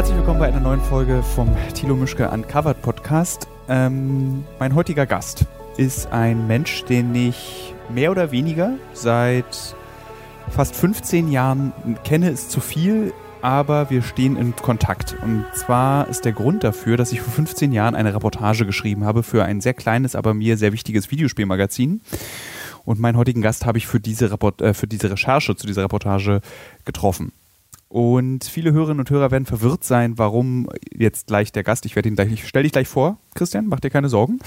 Herzlich willkommen bei einer neuen Folge vom Thilo Mischke Uncovered Podcast. Ähm, mein heutiger Gast ist ein Mensch, den ich mehr oder weniger seit fast 15 Jahren kenne, ist zu viel, aber wir stehen in Kontakt. Und zwar ist der Grund dafür, dass ich vor 15 Jahren eine Reportage geschrieben habe für ein sehr kleines, aber mir sehr wichtiges Videospielmagazin. Und meinen heutigen Gast habe ich für diese, Report äh, für diese Recherche zu dieser Reportage getroffen. Und viele Hörerinnen und Hörer werden verwirrt sein, warum jetzt gleich der Gast, ich werde ihn gleich, ich stell dich gleich vor, Christian, mach dir keine Sorgen.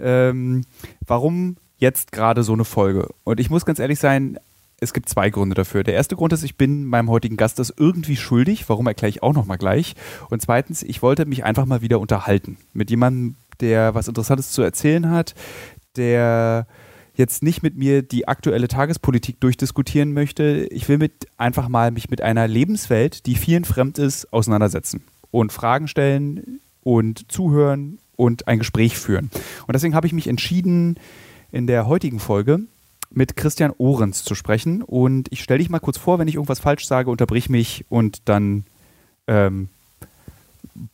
Ähm, warum jetzt gerade so eine Folge? Und ich muss ganz ehrlich sein, es gibt zwei Gründe dafür. Der erste Grund ist, ich bin meinem heutigen Gast das irgendwie schuldig. Warum erkläre ich auch nochmal gleich. Und zweitens, ich wollte mich einfach mal wieder unterhalten mit jemandem, der was Interessantes zu erzählen hat, der jetzt nicht mit mir die aktuelle Tagespolitik durchdiskutieren möchte. Ich will mit einfach mal mich mit einer Lebenswelt, die vielen fremd ist, auseinandersetzen und Fragen stellen und zuhören und ein Gespräch führen. Und deswegen habe ich mich entschieden, in der heutigen Folge mit Christian Ohrens zu sprechen. Und ich stelle dich mal kurz vor, wenn ich irgendwas falsch sage, unterbrich mich und dann ähm,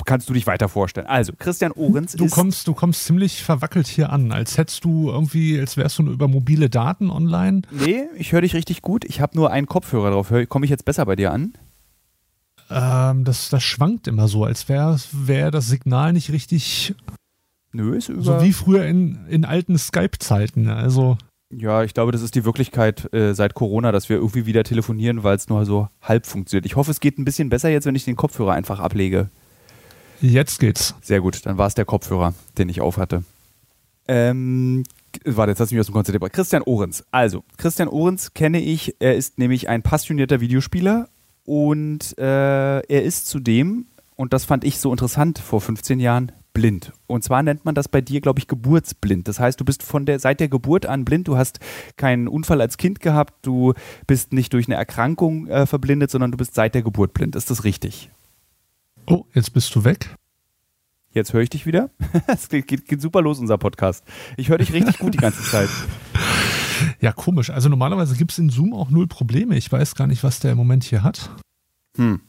kannst du dich weiter vorstellen. Also, Christian Ohrens du ist. Kommst, du kommst ziemlich verwackelt hier an, als hättest du irgendwie, als wärst du nur über mobile Daten online. Nee, ich höre dich richtig gut. Ich habe nur einen Kopfhörer drauf. Komme ich jetzt besser bei dir an? Ähm, das, das schwankt immer so, als wäre wär das Signal nicht richtig. Nö, ist über. So wie früher in, in alten Skype-Zeiten. Also. Ja, ich glaube, das ist die Wirklichkeit äh, seit Corona, dass wir irgendwie wieder telefonieren, weil es nur so halb funktioniert. Ich hoffe, es geht ein bisschen besser jetzt, wenn ich den Kopfhörer einfach ablege. Jetzt geht's. Sehr gut, dann war es der Kopfhörer, den ich aufhatte. Ähm, warte, jetzt hast du mich aus dem gebracht. Christian Ohrens. Also, Christian Ohrens kenne ich. Er ist nämlich ein passionierter Videospieler und äh, er ist zudem, und das fand ich so interessant vor 15 Jahren, blind. Und zwar nennt man das bei dir, glaube ich, geburtsblind. Das heißt, du bist von der, seit der Geburt an blind. Du hast keinen Unfall als Kind gehabt. Du bist nicht durch eine Erkrankung äh, verblindet, sondern du bist seit der Geburt blind. Ist das richtig? Oh, jetzt bist du weg. Jetzt höre ich dich wieder. Es geht, geht, geht, super los, unser Podcast. Ich höre dich richtig gut die ganze Zeit. Ja, komisch. Also normalerweise gibt es in Zoom auch null Probleme. Ich weiß gar nicht, was der im Moment hier hat. Hm.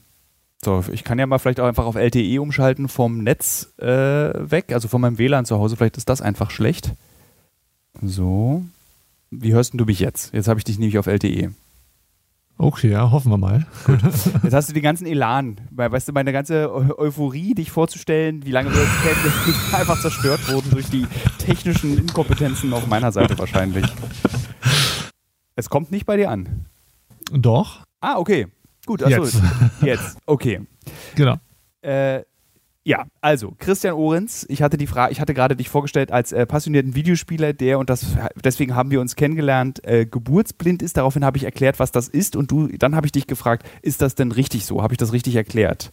So, ich kann ja mal vielleicht auch einfach auf LTE umschalten vom Netz äh, weg, also von meinem WLAN zu Hause. Vielleicht ist das einfach schlecht. So. Wie hörst du mich jetzt? Jetzt habe ich dich nämlich auf LTE. Okay, ja, hoffen wir mal. Gut. Jetzt hast du den ganzen Elan, weißt du, meine ganze Euphorie, dich vorzustellen, wie lange wir uns kennen, ist einfach zerstört worden durch die technischen Inkompetenzen auf meiner Seite wahrscheinlich. Es kommt nicht bei dir an. Doch. Ah, okay. Gut, achso. Jetzt. Jetzt. Okay. Genau. Äh, ja, also Christian Ohrens, ich hatte die Frage, ich hatte gerade dich vorgestellt als äh, passionierten Videospieler, der und das deswegen haben wir uns kennengelernt, äh, geburtsblind ist. Daraufhin habe ich erklärt, was das ist und du, dann habe ich dich gefragt, ist das denn richtig so? Habe ich das richtig erklärt?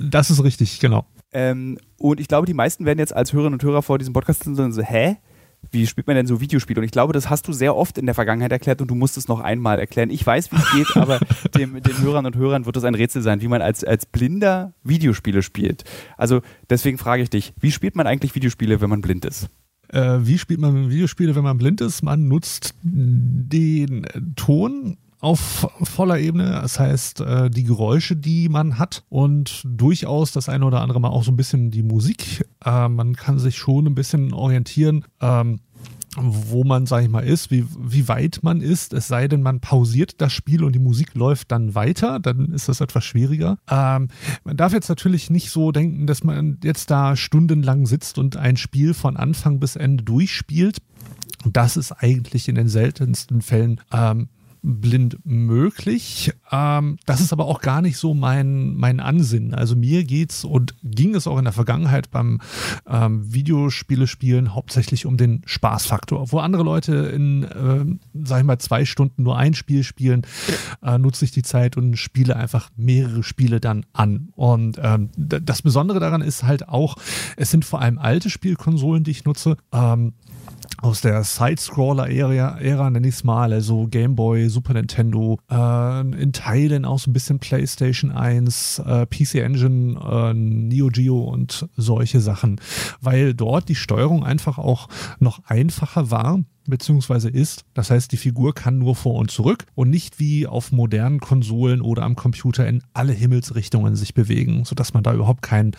Das ist richtig, genau. Ähm, und ich glaube, die meisten werden jetzt als Hörerinnen und Hörer vor diesem Podcast sind so, hä? Wie spielt man denn so Videospiele? Und ich glaube, das hast du sehr oft in der Vergangenheit erklärt und du musst es noch einmal erklären. Ich weiß, wie es geht, aber dem, den Hörern und Hörern wird es ein Rätsel sein, wie man als, als Blinder Videospiele spielt. Also deswegen frage ich dich, wie spielt man eigentlich Videospiele, wenn man blind ist? Äh, wie spielt man Videospiele, wenn man blind ist? Man nutzt den Ton auf voller Ebene. Das heißt, äh, die Geräusche, die man hat und durchaus das eine oder andere Mal auch so ein bisschen die Musik. Äh, man kann sich schon ein bisschen orientieren. Ähm, wo man, sag ich mal, ist, wie, wie weit man ist, es sei denn, man pausiert das Spiel und die Musik läuft dann weiter, dann ist das etwas schwieriger. Ähm, man darf jetzt natürlich nicht so denken, dass man jetzt da stundenlang sitzt und ein Spiel von Anfang bis Ende durchspielt. Das ist eigentlich in den seltensten Fällen ähm, blind möglich. Ähm, das ist aber auch gar nicht so mein, mein Ansinnen. Also mir geht's und ging es auch in der Vergangenheit beim ähm, Videospiele spielen hauptsächlich um den Spaßfaktor. Wo andere Leute in, äh, sag ich mal, zwei Stunden nur ein Spiel spielen, äh, nutze ich die Zeit und spiele einfach mehrere Spiele dann an. Und ähm, das Besondere daran ist halt auch, es sind vor allem alte Spielkonsolen, die ich nutze. Ähm, aus der Side-Scroller-Ära, Ära, nenne ich es mal, also Game Boy, Super Nintendo, äh, in Teilen auch so ein bisschen PlayStation 1, äh, PC Engine, äh, Neo Geo und solche Sachen, weil dort die Steuerung einfach auch noch einfacher war beziehungsweise ist. Das heißt, die Figur kann nur vor und zurück und nicht wie auf modernen Konsolen oder am Computer in alle Himmelsrichtungen sich bewegen, sodass man da überhaupt kein,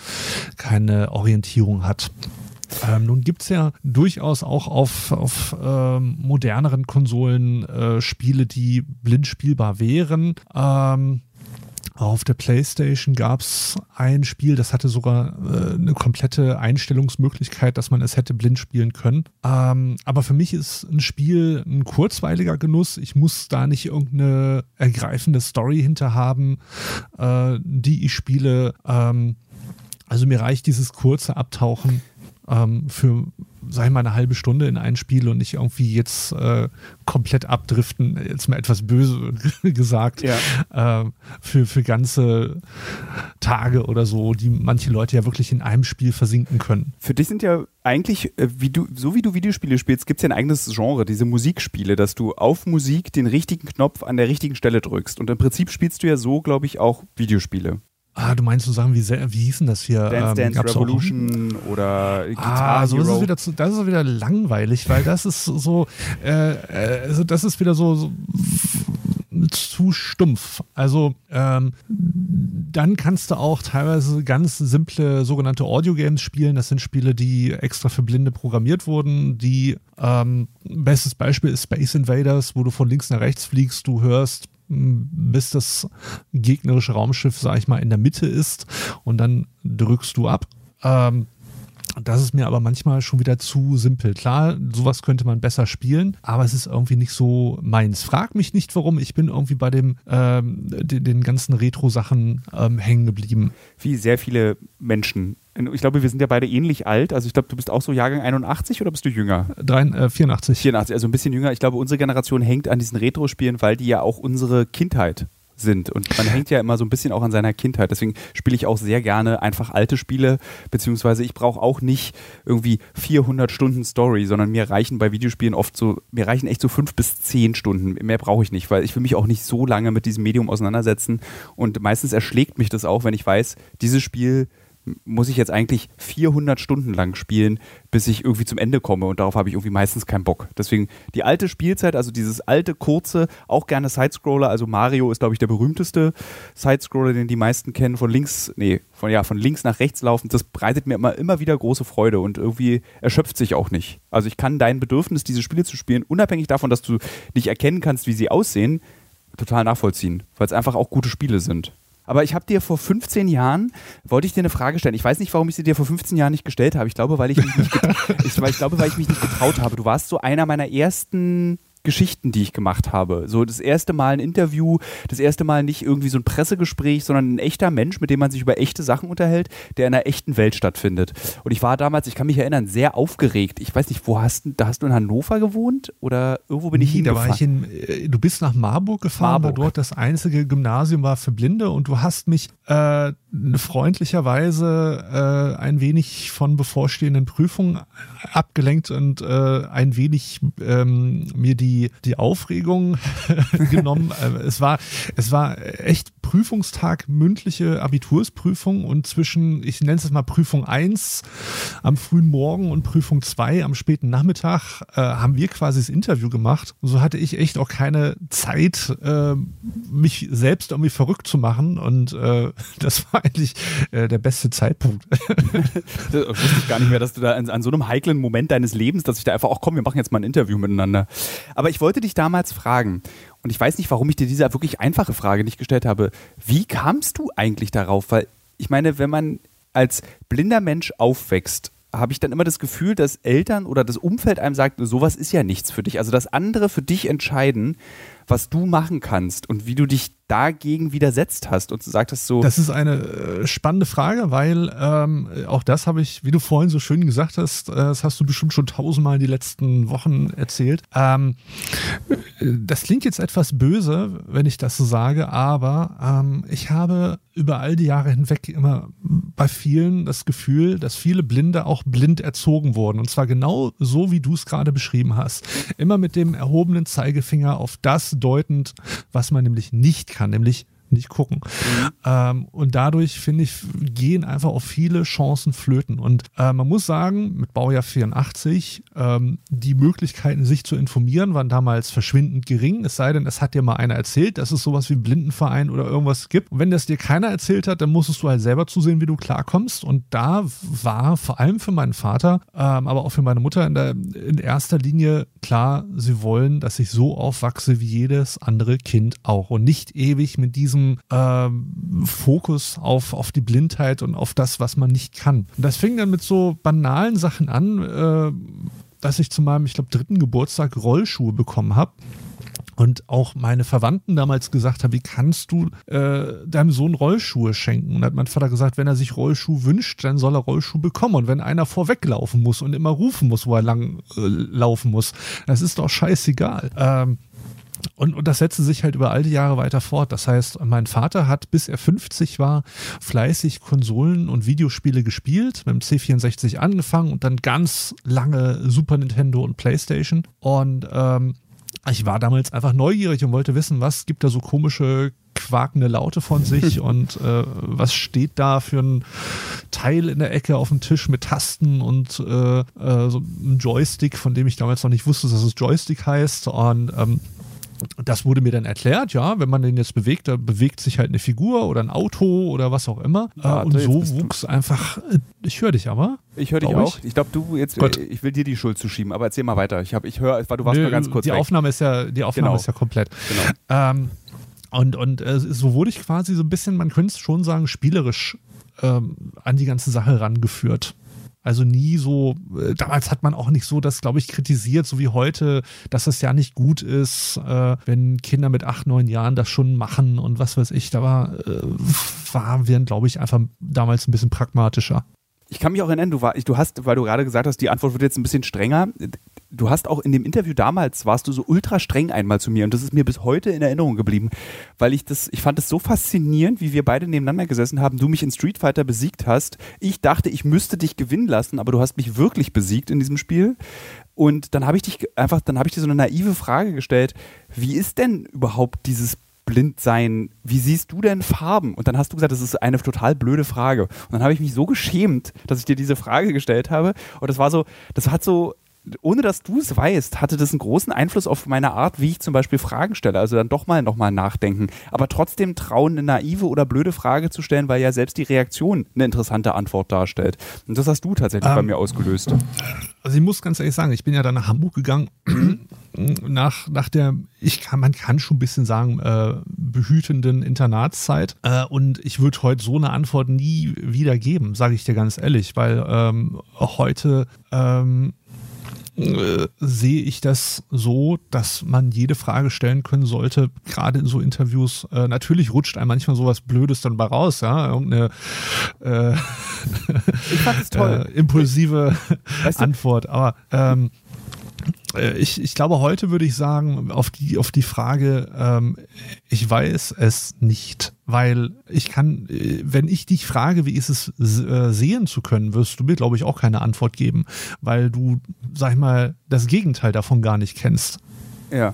keine Orientierung hat. Ähm, nun gibt es ja durchaus auch auf, auf ähm, moderneren Konsolen äh, Spiele, die blind spielbar wären. Ähm, auf der PlayStation gab es ein Spiel, das hatte sogar äh, eine komplette Einstellungsmöglichkeit, dass man es hätte blind spielen können. Ähm, aber für mich ist ein Spiel ein kurzweiliger Genuss. Ich muss da nicht irgendeine ergreifende Story hinter haben, äh, die ich spiele. Ähm, also mir reicht dieses kurze Abtauchen ähm, für, sag ich mal, eine halbe Stunde in ein Spiel und nicht irgendwie jetzt äh, komplett abdriften, jetzt mal etwas böse gesagt, ja. äh, für, für ganze Tage oder so, die manche Leute ja wirklich in einem Spiel versinken können. Für dich sind ja eigentlich, äh, wie du, so wie du Videospiele spielst, gibt es ja ein eigenes Genre, diese Musikspiele, dass du auf Musik den richtigen Knopf an der richtigen Stelle drückst. Und im Prinzip spielst du ja so, glaube ich, auch Videospiele. Ah, du meinst so Sachen wie, wie hießen das hier? Dance Dance ähm, Revolution oder Guitar Ah, so Hero. ist es wieder zu, das ist wieder langweilig, weil das ist so, äh, äh, also das ist wieder so, so zu stumpf. Also ähm, dann kannst du auch teilweise ganz simple sogenannte Audio-Games spielen. Das sind Spiele, die extra für Blinde programmiert wurden. Die ähm, bestes Beispiel ist Space Invaders, wo du von links nach rechts fliegst, du hörst bis das gegnerische Raumschiff, sag ich mal, in der Mitte ist und dann drückst du ab. Ähm, das ist mir aber manchmal schon wieder zu simpel. Klar, sowas könnte man besser spielen, aber es ist irgendwie nicht so meins. Frag mich nicht, warum. Ich bin irgendwie bei dem, ähm, den, den, ganzen Retro-Sachen ähm, hängen geblieben. Wie sehr viele Menschen ich glaube, wir sind ja beide ähnlich alt. Also ich glaube, du bist auch so Jahrgang 81 oder bist du jünger? Drei, äh, 84. 84, also ein bisschen jünger. Ich glaube, unsere Generation hängt an diesen Retro-Spielen, weil die ja auch unsere Kindheit sind. Und man hängt ja immer so ein bisschen auch an seiner Kindheit. Deswegen spiele ich auch sehr gerne einfach alte Spiele, beziehungsweise ich brauche auch nicht irgendwie 400 Stunden Story, sondern mir reichen bei Videospielen oft so, mir reichen echt so fünf bis zehn Stunden. Mehr brauche ich nicht, weil ich will mich auch nicht so lange mit diesem Medium auseinandersetzen. Und meistens erschlägt mich das auch, wenn ich weiß, dieses Spiel muss ich jetzt eigentlich 400 Stunden lang spielen, bis ich irgendwie zum Ende komme und darauf habe ich irgendwie meistens keinen Bock. Deswegen die alte Spielzeit, also dieses alte, kurze, auch gerne Sidescroller, also Mario ist glaube ich der berühmteste Sidescroller, den die meisten kennen, von links, nee, von, ja, von links nach rechts laufend, das bereitet mir immer, immer wieder große Freude und irgendwie erschöpft sich auch nicht. Also ich kann dein Bedürfnis, diese Spiele zu spielen, unabhängig davon, dass du nicht erkennen kannst, wie sie aussehen, total nachvollziehen, weil es einfach auch gute Spiele sind. Aber ich habe dir vor 15 Jahren, wollte ich dir eine Frage stellen. Ich weiß nicht, warum ich sie dir vor 15 Jahren nicht gestellt habe. Ich glaube, weil ich mich nicht, ich, ich glaube, weil ich mich nicht getraut habe. Du warst so einer meiner ersten Geschichten, die ich gemacht habe. So das erste Mal ein Interview, das erste Mal nicht irgendwie so ein Pressegespräch, sondern ein echter Mensch, mit dem man sich über echte Sachen unterhält, der in einer echten Welt stattfindet. Und ich war damals, ich kann mich erinnern, sehr aufgeregt. Ich weiß nicht, wo hast du, da hast du in Hannover gewohnt oder irgendwo bin ich nee, hingefahren? Da war ich in, äh, du bist nach Marburg gefahren, Marburg. weil dort das einzige Gymnasium war für Blinde und du hast mich äh, freundlicherweise äh, ein wenig von bevorstehenden Prüfungen abgelenkt und äh, ein wenig ähm, mir die, die Aufregung genommen. Äh, es, war, es war echt Prüfungstag, mündliche Abitursprüfung und zwischen, ich nenne es mal Prüfung 1 am frühen Morgen und Prüfung 2 am späten Nachmittag äh, haben wir quasi das Interview gemacht. Und so hatte ich echt auch keine Zeit, äh, mich selbst irgendwie verrückt zu machen und äh, das war eigentlich äh, der beste Zeitpunkt. das wusste ich gar nicht mehr, dass du da an, an, so einem heiklen Moment deines Lebens, dass ich da einfach auch komm, wir machen jetzt mal ein Interview miteinander. Aber ich wollte dich damals fragen, und ich weiß nicht, warum ich dir diese wirklich einfache Frage nicht gestellt habe. Wie kamst du eigentlich darauf? Weil ich meine, wenn man als blinder Mensch aufwächst, habe ich dann immer das Gefühl, dass Eltern oder das Umfeld einem sagt, sowas ist ja nichts für dich. Also dass andere für dich entscheiden, was du machen kannst und wie du dich dagegen widersetzt hast und gesagt hast so. Das ist eine äh, spannende Frage, weil ähm, auch das habe ich, wie du vorhin so schön gesagt hast, äh, das hast du bestimmt schon tausendmal in die letzten Wochen erzählt. Ähm, äh, das klingt jetzt etwas böse, wenn ich das so sage, aber ähm, ich habe über all die Jahre hinweg immer bei vielen das Gefühl, dass viele Blinde auch blind erzogen wurden. Und zwar genau so, wie du es gerade beschrieben hast. Immer mit dem erhobenen Zeigefinger auf das deutend, was man nämlich nicht kann, nämlich nicht gucken. Mhm. Ähm, und dadurch, finde ich, gehen einfach auch viele Chancen flöten. Und äh, man muss sagen, mit Baujahr 84, ähm, die Möglichkeiten, sich zu informieren, waren damals verschwindend gering. Es sei denn, es hat dir mal einer erzählt, dass es sowas wie einen Blindenverein oder irgendwas gibt. Und wenn das dir keiner erzählt hat, dann musstest du halt selber zusehen, wie du klarkommst. Und da war vor allem für meinen Vater, ähm, aber auch für meine Mutter in, der, in erster Linie klar, sie wollen, dass ich so aufwachse wie jedes andere Kind auch. Und nicht ewig mit diesem diesem äh, Fokus auf, auf die Blindheit und auf das, was man nicht kann. Und das fing dann mit so banalen Sachen an, äh, dass ich zu meinem, ich glaube, dritten Geburtstag Rollschuhe bekommen habe. Und auch meine Verwandten damals gesagt haben, wie kannst du äh, deinem Sohn Rollschuhe schenken? Und da hat mein Vater gesagt, wenn er sich Rollschuhe wünscht, dann soll er Rollschuhe bekommen. Und wenn einer vorweglaufen muss und immer rufen muss, wo er lang äh, laufen muss, das ist doch scheißegal. Ähm, und, und das setzte sich halt über all die Jahre weiter fort. Das heißt, mein Vater hat, bis er 50 war, fleißig Konsolen und Videospiele gespielt, mit dem C64 angefangen und dann ganz lange Super Nintendo und PlayStation. Und ähm, ich war damals einfach neugierig und wollte wissen, was gibt da so komische quakende Laute von sich und äh, was steht da für ein Teil in der Ecke auf dem Tisch mit Tasten und äh, äh, so ein Joystick, von dem ich damals noch nicht wusste, dass es Joystick heißt. Und ähm, das wurde mir dann erklärt, ja, wenn man den jetzt bewegt, da bewegt sich halt eine Figur oder ein Auto oder was auch immer. Ja, und so wuchs einfach, äh, ich höre dich aber. Ich höre dich auch. Ich, ich glaube, du jetzt, Gott. Äh, ich will dir die Schuld zuschieben, aber erzähl mal weiter. Ich, hab, ich höre, du warst Nö, mal ganz kurz Die weg. Aufnahme ist ja, die Aufnahme genau. ist ja komplett. Genau. Ähm, und und äh, so wurde ich quasi so ein bisschen, man könnte es schon sagen, spielerisch ähm, an die ganze Sache rangeführt. Also nie so, äh, damals hat man auch nicht so das, glaube ich, kritisiert, so wie heute, dass es ja nicht gut ist, äh, wenn Kinder mit acht, neun Jahren das schon machen und was weiß ich. Da war, äh, waren wir, glaube ich, einfach damals ein bisschen pragmatischer. Ich kann mich auch erinnern, du, war, du hast, weil du gerade gesagt hast, die Antwort wird jetzt ein bisschen strenger du hast auch in dem Interview damals, warst du so ultra streng einmal zu mir und das ist mir bis heute in Erinnerung geblieben, weil ich das, ich fand es so faszinierend, wie wir beide nebeneinander gesessen haben, du mich in Street Fighter besiegt hast. Ich dachte, ich müsste dich gewinnen lassen, aber du hast mich wirklich besiegt in diesem Spiel. Und dann habe ich dich einfach, dann habe ich dir so eine naive Frage gestellt, wie ist denn überhaupt dieses Blindsein, wie siehst du denn Farben? Und dann hast du gesagt, das ist eine total blöde Frage. Und dann habe ich mich so geschämt, dass ich dir diese Frage gestellt habe. Und das war so, das hat so, ohne dass du es weißt, hatte das einen großen Einfluss auf meine Art, wie ich zum Beispiel Fragen stelle. Also dann doch mal nochmal nachdenken. Aber trotzdem trauen, eine naive oder blöde Frage zu stellen, weil ja selbst die Reaktion eine interessante Antwort darstellt. Und das hast du tatsächlich ähm, bei mir ausgelöst. Also ich muss ganz ehrlich sagen, ich bin ja dann nach Hamburg gegangen. nach, nach der, ich kann, man kann schon ein bisschen sagen, äh, behütenden Internatszeit. Äh, und ich würde heute so eine Antwort nie wieder geben, sage ich dir ganz ehrlich, weil ähm, heute ähm, äh, sehe ich das so, dass man jede Frage stellen können sollte, gerade in so Interviews. Äh, natürlich rutscht einem manchmal sowas Blödes dann bei raus, ja, irgendeine äh. Äh, impulsive weißt du? Antwort. Aber ähm, äh, ich, ich glaube, heute würde ich sagen, auf die, auf die Frage, ähm, ich weiß es nicht, weil ich kann, äh, wenn ich dich frage, wie ist es äh, sehen zu können, wirst du mir, glaube ich, auch keine Antwort geben, weil du, sag ich mal, das Gegenteil davon gar nicht kennst. Ja.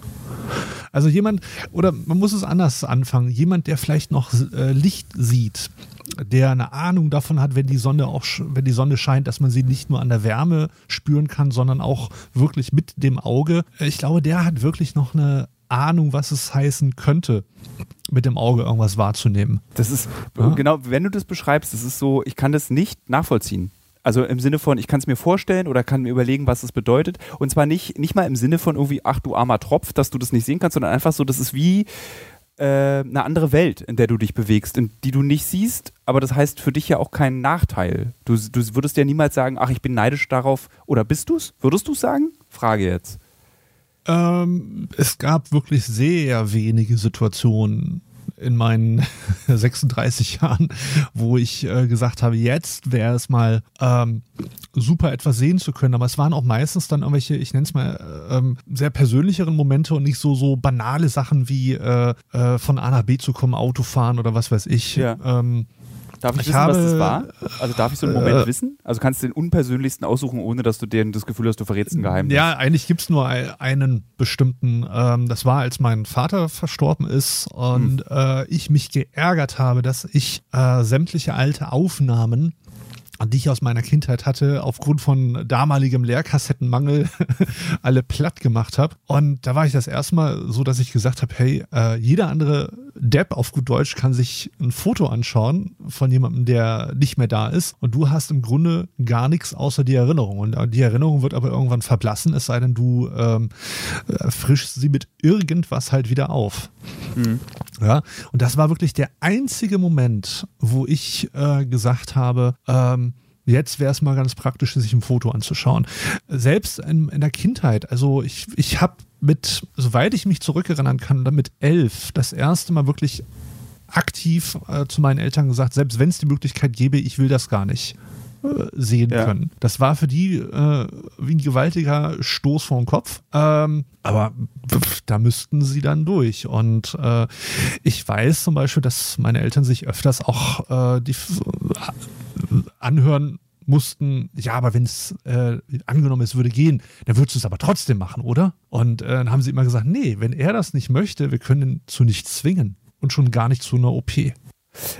Also jemand, oder man muss es anders anfangen, jemand, der vielleicht noch äh, Licht sieht, der eine Ahnung davon hat, wenn die Sonne auch, wenn die Sonne scheint, dass man sie nicht nur an der Wärme spüren kann, sondern auch wirklich mit dem Auge. Ich glaube, der hat wirklich noch eine Ahnung, was es heißen könnte, mit dem Auge irgendwas wahrzunehmen. Das ist, ja? genau, wenn du das beschreibst, das ist so, ich kann das nicht nachvollziehen. Also im Sinne von, ich kann es mir vorstellen oder kann mir überlegen, was es bedeutet. Und zwar nicht, nicht mal im Sinne von irgendwie, ach du armer Tropf, dass du das nicht sehen kannst, sondern einfach so, das ist wie, äh, eine andere Welt, in der du dich bewegst, in die du nicht siehst, aber das heißt für dich ja auch keinen Nachteil. Du, du würdest ja niemals sagen, ach, ich bin neidisch darauf, oder bist du es? Würdest du es sagen? Frage jetzt. Ähm, es gab wirklich sehr wenige Situationen, in meinen 36 Jahren, wo ich äh, gesagt habe, jetzt wäre es mal ähm, super etwas sehen zu können. Aber es waren auch meistens dann irgendwelche, ich nenne es mal, ähm, sehr persönlicheren Momente und nicht so, so banale Sachen wie äh, äh, von A nach B zu kommen, Auto fahren oder was weiß ich. Ja. Ähm, Darf ich, Ich wissen, habe, was das war? Also darf ich so einen Moment äh, wissen? Also kannst du den unpersönlichsten aussuchen, ohne dass du dir das Gefühl hast, du verrätst ein Geheimnis. Ja, eigentlich gibt es nur ein- einen bestimmten. Ähm, das war, als mein Vater verstorben ist und äh, ich mich geärgert habe, dass ich äh, sämtliche alte Aufnahmen die ich aus meiner Kindheit hatte, aufgrund von damaligem Leerkassettenmangel alle platt gemacht habe. Und da war ich das erste Mal so, dass ich gesagt habe, hey, äh, jeder andere Depp auf gut Deutsch kann sich ein Foto anschauen von jemandem, der nicht mehr da ist. Und du hast im Grunde gar nichts außer die Erinnerung. Und die Erinnerung wird aber irgendwann verblassen, es sei denn, du ähm, äh, frischst sie mit irgendwas halt wieder auf. Ja, und das war wirklich der einzige Moment, wo ich äh, gesagt habe, ähm, jetzt wäre es mal ganz praktisch, sich ein Foto anzuschauen. Selbst in, in der Kindheit, also ich, ich habe mit, soweit ich mich zurückerinnern kann, mit elf das erste Mal wirklich aktiv äh, zu meinen Eltern gesagt, selbst wenn es die Möglichkeit gäbe, ich will das gar nicht äh, sehen Ja. können. Das war für die äh, wie ein gewaltiger Stoß vor den Kopf. Ähm, aber pf, da müssten sie dann durch. Und äh, ich weiß zum Beispiel, dass meine Eltern sich öfters auch äh, die anhören mussten, ja, aber wenn es äh, angenommen es würde gehen, dann würdest du es aber trotzdem machen, oder? Und äh, dann haben sie immer gesagt, nee, wenn er das nicht möchte, wir können ihn zu nichts zwingen und schon gar nicht zu einer OP.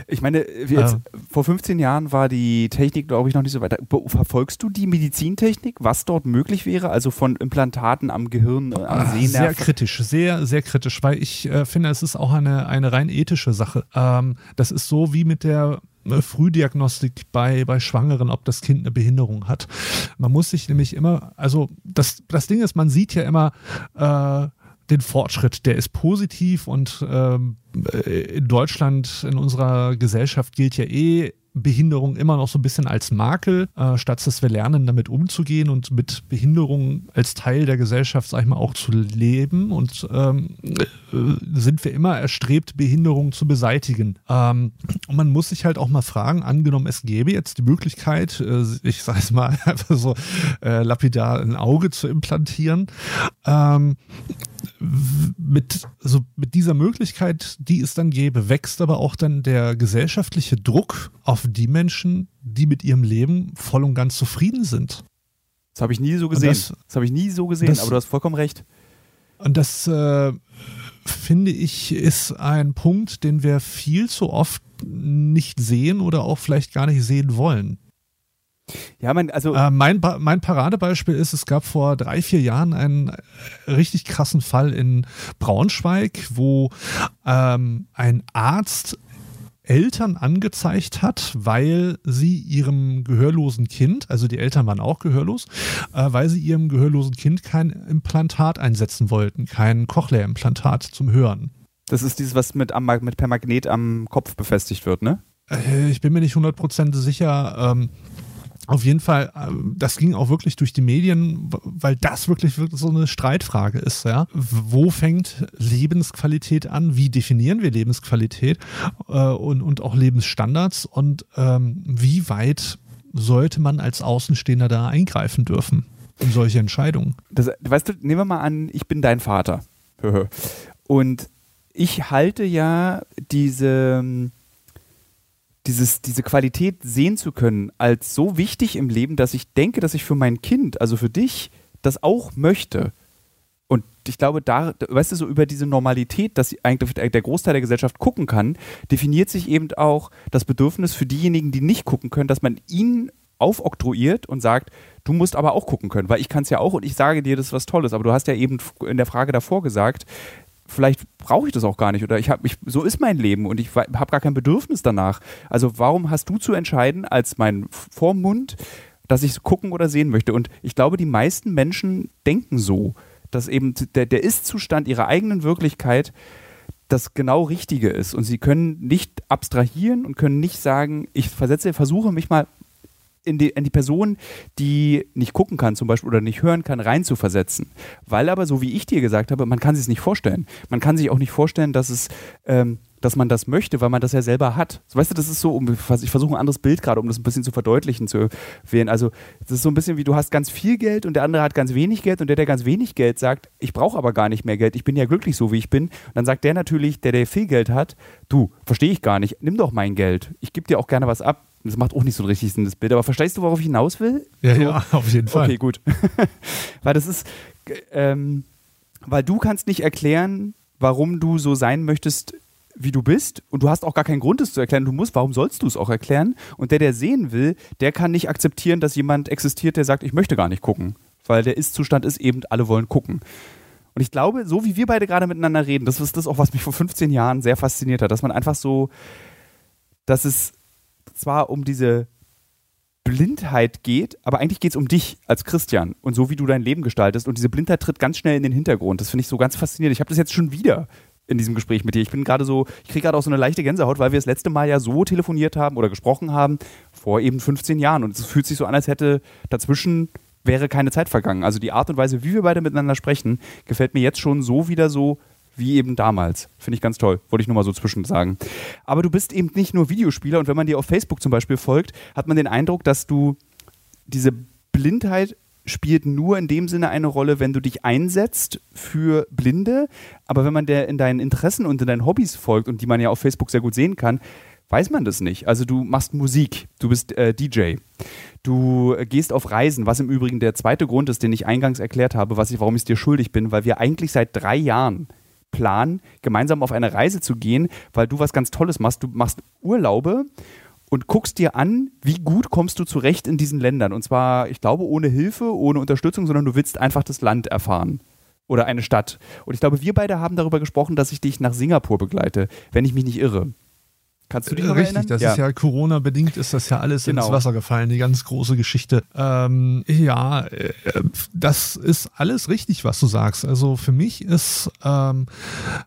Ich meine, jetzt, Ja. vor 15 Jahren war die Technik, glaube ich, noch nicht so weit. Verfolgst du die Medizintechnik, was dort möglich wäre? Also von Implantaten am Gehirn, äh, am Sehr Sehnerv? kritisch, sehr, sehr kritisch, weil ich äh, finde, es ist auch eine, eine rein ethische Sache. Ähm, das ist so wie mit der Frühdiagnostik bei, bei Schwangeren, ob das Kind eine Behinderung hat. Man muss sich nämlich immer, also das, das Ding ist, man sieht ja immer äh, den Fortschritt, der ist positiv und ähm, äh, in Deutschland, in unserer Gesellschaft gilt ja eh Behinderung immer noch so ein bisschen als Makel, äh, statt dass wir lernen, damit umzugehen und mit Behinderung als Teil der Gesellschaft, sag ich mal, auch zu leben und ähm, äh, sind wir immer erstrebt, Behinderung zu beseitigen. Ähm, und man muss sich halt auch mal fragen, angenommen, es gäbe jetzt die Möglichkeit, äh, ich sage es mal einfach so äh, lapidar ein Auge zu implantieren, ähm, mit, also mit dieser Möglichkeit, die es dann gäbe, wächst aber auch dann der gesellschaftliche Druck auf die Menschen, die mit ihrem Leben voll und ganz zufrieden sind. Das habe ich nie so gesehen. das- Das, habe ich nie so gesehen, das- aber du hast vollkommen recht. Und das äh, finde ich ist ein Punkt, den wir viel zu oft nicht sehen oder auch vielleicht gar nicht sehen wollen. Ja, man, also Äh, mein, mein Paradebeispiel ist, es gab vor drei, vier Jahren einen äh, richtig krassen Fall in Braunschweig, wo ähm, ein Arzt Eltern angezeigt hat, weil sie ihrem gehörlosen Kind, also die Eltern waren auch gehörlos, äh, weil sie ihrem gehörlosen Kind kein Implantat einsetzen wollten, kein Cochlea-Implantat zum Hören. das ist dieses, was mit, am, mit per Magnet am Kopf befestigt wird, ne? Äh, Ich bin mir nicht 100% sicher. Ähm, auf jeden Fall, ähm, das ging auch wirklich durch die Medien, weil das wirklich, so eine Streitfrage ist. Ja? Wo fängt Lebensqualität an? Wie definieren wir Lebensqualität äh, und, und auch Lebensstandards? Und ähm, wie weit sollte man als Außenstehender da eingreifen dürfen in solche Entscheidungen? Das, weißt du, nehmen wir mal an, ich bin dein Vater. Und ich halte ja diese, dieses, diese Qualität sehen zu können als so wichtig im Leben, dass ich denke, dass ich für mein Kind, also für dich, das auch möchte. Und ich glaube, da, weißt du, so über diese Normalität, dass eigentlich der Großteil der Gesellschaft gucken kann, definiert sich eben auch das Bedürfnis für diejenigen, die nicht gucken können, dass man ihnen aufoktroyiert und sagt, du musst aber auch gucken können, weil ich kann es ja auch und ich sage dir, das ist was Tolles. Aber du hast ja eben in der Frage davor gesagt, vielleicht brauche ich das auch gar nicht oder ich habe mich, so ist mein Leben und ich habe gar kein Bedürfnis danach. Also warum hast du zu entscheiden als mein Vormund, dass ich gucken oder sehen möchte? Und ich glaube, die meisten Menschen denken so, dass eben der, der Ist-Zustand ihrer eigenen Wirklichkeit das genau Richtige ist. Und sie können nicht abstrahieren und können nicht sagen, ich versetze, versuche mich mal in die, in die Person, die nicht gucken kann zum Beispiel oder nicht hören kann, reinzuversetzen. Weil aber, so wie ich dir gesagt habe, man kann sich es nicht vorstellen. Man kann sich auch nicht vorstellen, dass es ähm, dass man das möchte, weil man das ja selber hat. Weißt du, das ist so, ich versuche ein anderes Bild gerade, um das ein bisschen zu verdeutlichen zu wählen. Also, das ist so ein bisschen wie du hast ganz viel Geld und der andere hat ganz wenig Geld und der, der ganz wenig Geld sagt, ich brauche aber gar nicht mehr Geld, ich bin ja glücklich so, wie ich bin. Und dann sagt der natürlich, der, der viel Geld hat, du, verstehe ich gar nicht, nimm doch mein Geld. Ich gebe dir auch gerne was ab. Das macht auch nicht so ein richtig Sinn, das Bild. Aber verstehst du, worauf ich hinaus will? Ja, so? ja, auf jeden Fall. Okay, gut. weil das ist, ähm, weil du kannst nicht erklären, warum du so sein möchtest, wie du bist und du hast auch gar keinen Grund, es zu erklären. Du musst, warum sollst du es auch erklären? Und der, der sehen will, der kann nicht akzeptieren, dass jemand existiert, der sagt, ich möchte gar nicht gucken. Weil der Ist-Zustand ist eben, alle wollen gucken. Und ich glaube, so wie wir beide gerade miteinander reden, das ist das auch, was mich vor 15 Jahren sehr fasziniert hat, dass man einfach so, dass es zwar um diese Blindheit geht, aber eigentlich geht es um dich als Christian und so wie du dein Leben gestaltest. Und diese Blindheit tritt ganz schnell in den Hintergrund. Das finde ich so ganz faszinierend. Ich habe das jetzt schon wieder in diesem Gespräch mit dir. Ich bin gerade so, ich kriege gerade auch so eine leichte Gänsehaut, weil wir das letzte Mal ja so telefoniert haben oder gesprochen haben vor eben 15 Jahren. Und es fühlt sich so an, als hätte dazwischen wäre keine Zeit vergangen. Also die Art und Weise, wie wir beide miteinander sprechen, gefällt mir jetzt schon so wieder so wie eben damals. Finde ich ganz toll. Wollte ich nur mal so zwischen sagen. Aber du bist eben nicht nur Videospieler und wenn man dir auf Facebook zum Beispiel folgt, hat man den Eindruck, dass du diese Blindheit spielt nur in dem Sinne eine Rolle, wenn du dich einsetzt für Blinde. Aber wenn man der in deinen Interessen und in deinen Hobbys folgt und die man ja auf Facebook sehr gut sehen kann, weiß man das nicht. Also du machst Musik, du bist äh, DJ, du gehst auf Reisen, was im Übrigen der zweite Grund ist, den ich eingangs erklärt habe, was ich, warum ich es dir schuldig bin, weil wir eigentlich seit drei Jahren planen, gemeinsam auf eine Reise zu gehen, weil du was ganz Tolles machst. Du machst Urlaube und guckst dir an, wie gut kommst du zurecht in diesen Ländern. Und zwar, ich glaube, ohne Hilfe, ohne Unterstützung, sondern du willst einfach das Land erfahren. Oder eine Stadt. Und ich glaube, wir beide haben darüber gesprochen, dass ich dich nach Singapur begleite, wenn ich mich nicht irre. Kannst du dich noch Richtig, erinnern? das ist ja Corona-bedingt, ist das ja alles Genau. ins Wasser gefallen, die ganz große Geschichte. Ähm, ja, äh, das ist alles richtig, was du sagst. Also für mich ist ähm,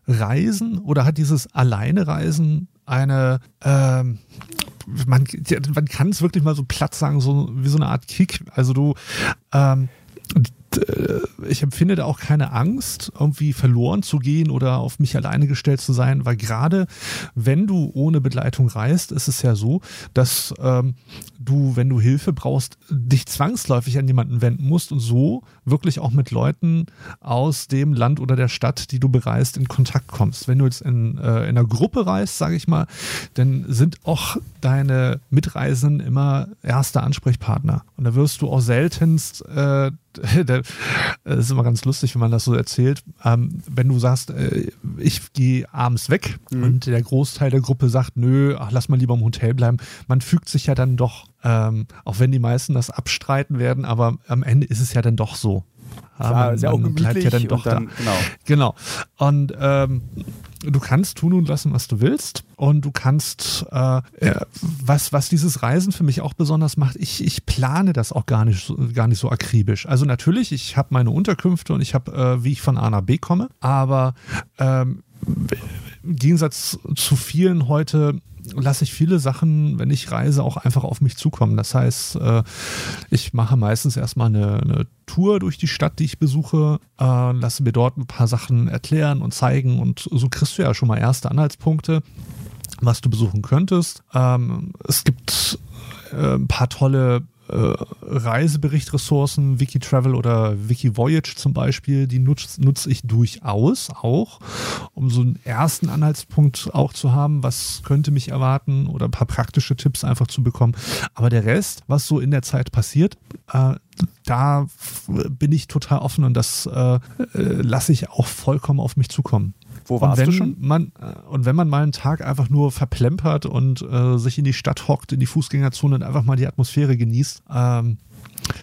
Reisen oder hat dieses Alleine-Reisen eine, ähm, man, man kann es wirklich mal so platt sagen, so wie so eine Art Kick. Also du, ähm, äh, ich empfinde da auch keine Angst, irgendwie verloren zu gehen oder auf mich alleine gestellt zu sein, weil gerade wenn du ohne Begleitung reist, ist es ja so, dass ähm, du, wenn du Hilfe brauchst, dich zwangsläufig an jemanden wenden musst und so wirklich auch mit Leuten aus dem Land oder der Stadt, die du bereist, in Kontakt kommst. Wenn du jetzt in, äh, in einer Gruppe reist, sage ich mal, dann sind auch deine Mitreisenden immer erste Ansprechpartner. Und da wirst du auch seltenst äh, das ist immer ganz lustig, wenn man das so erzählt. Ähm, wenn du sagst, äh, ich gehe abends weg Mhm. und der Großteil der Gruppe sagt, nö, ach, lass mal lieber im Hotel bleiben, man fügt sich ja dann doch, ähm, auch wenn die meisten das abstreiten werden, aber am Ende ist es ja dann doch so. Klar, man- ja auch man bleibt ja dann doch dann, da. genau. Genau. Und ähm, du kannst tun und lassen, was du willst. Und du kannst, äh, äh, was, was dieses Reisen für mich auch besonders macht, ich, ich plane das auch gar nicht, so- gar nicht so akribisch. Also natürlich, ich habe meine Unterkünfte und ich habe, äh, wie ich von A nach B komme, aber ähm, im Gegensatz zu vielen heute lasse ich viele Sachen, wenn ich reise, auch einfach auf mich zukommen. Das heißt, äh, ich mache meistens erstmal eine, eine Tour durch die Stadt, die ich besuche, äh, lasse mir dort ein paar Sachen erklären und zeigen und so kriegst du ja schon mal erste Anhaltspunkte, was du besuchen könntest. Ähm, es gibt äh, ein paar tolle äh, Reiseberichtressourcen, Wikitravel oder Wikivoyage zum Beispiel, die nutze nutz ich durchaus auch, um so einen ersten Anhaltspunkt auch zu haben, was könnte mich erwarten oder ein paar praktische Tipps einfach zu bekommen. Aber der Rest, was so in der Zeit passiert, äh, da bin ich total offen und das äh, äh, lasse ich auch vollkommen auf mich zukommen. Wo Und warst wenn du schon? Man, und wenn man mal einen Tag einfach nur verplempert und äh, sich in die Stadt hockt, in die Fußgängerzone und einfach mal die Atmosphäre genießt, ähm,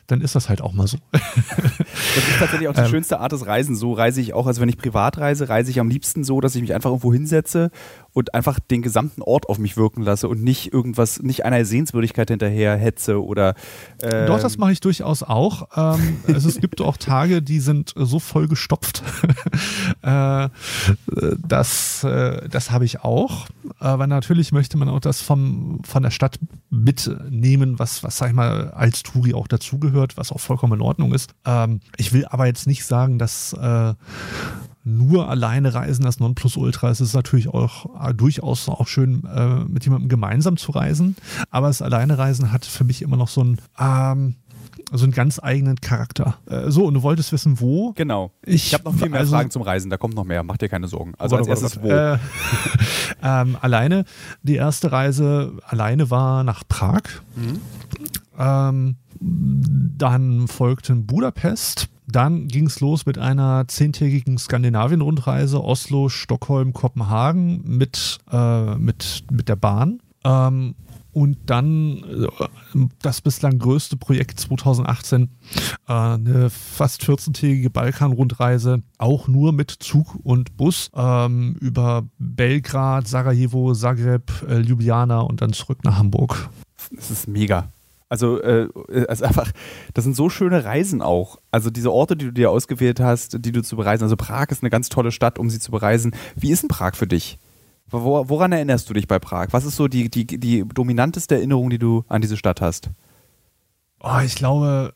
dann ist das halt auch mal so. Das ist tatsächlich auch die Ähm. schönste Art des Reisens. So reise ich auch. Also wenn ich privat reise, reise ich am liebsten so, dass ich mich einfach irgendwo hinsetze und einfach den gesamten Ort auf mich wirken lasse und nicht irgendwas, nicht einer Sehenswürdigkeit hinterher hetze oder ähm, Doch, das mache ich durchaus auch. Ähm, es, es gibt auch Tage, die sind so voll gestopft. äh, das äh, das habe ich auch. Aber natürlich möchte man auch das vom, von der Stadt mitnehmen, was, was sag ich mal, als Touri auch dazugehört, was auch vollkommen in Ordnung ist. Ähm, ich will aber jetzt nicht sagen, dass äh, nur alleine reisen das Nonplusultra. Es ist natürlich auch äh, durchaus auch schön, äh, mit jemandem gemeinsam zu reisen. Aber das Alleine reisen hat für mich immer noch so ein, ähm, so einen ganz eigenen Charakter. Äh, so, und du wolltest wissen, wo? Genau. Ich, ich habe noch viel mehr also, Fragen zum Reisen, da kommt noch mehr, mach dir keine Sorgen. Also oh als erstes oh wo? Äh, ähm, alleine, die erste Reise alleine war nach Prag. Mhm. Ähm, dann folgten Budapest. Dann ging es los mit einer zehntägigen Skandinavien-Rundreise, Oslo, Stockholm, Kopenhagen mit, äh, mit, mit der Bahn. Ähm, und dann äh, das bislang größte Projekt 2018, äh, eine fast 14-tägige Balkan-Rundreise, auch nur mit Zug und Bus ähm, über Belgrad, Sarajevo, Zagreb, äh, Ljubljana und dann zurück nach Hamburg. Das ist mega. Also, äh, also einfach, das sind so schöne Reisen auch. Also diese Orte, die du dir ausgewählt hast, die du zu bereisen. Also Prag ist eine ganz tolle Stadt, um sie zu bereisen. Wie ist denn Prag für dich? Woran erinnerst du dich bei Prag? Was ist so die, die, die dominanteste Erinnerung, die du an diese Stadt hast? Oh, ich glaube,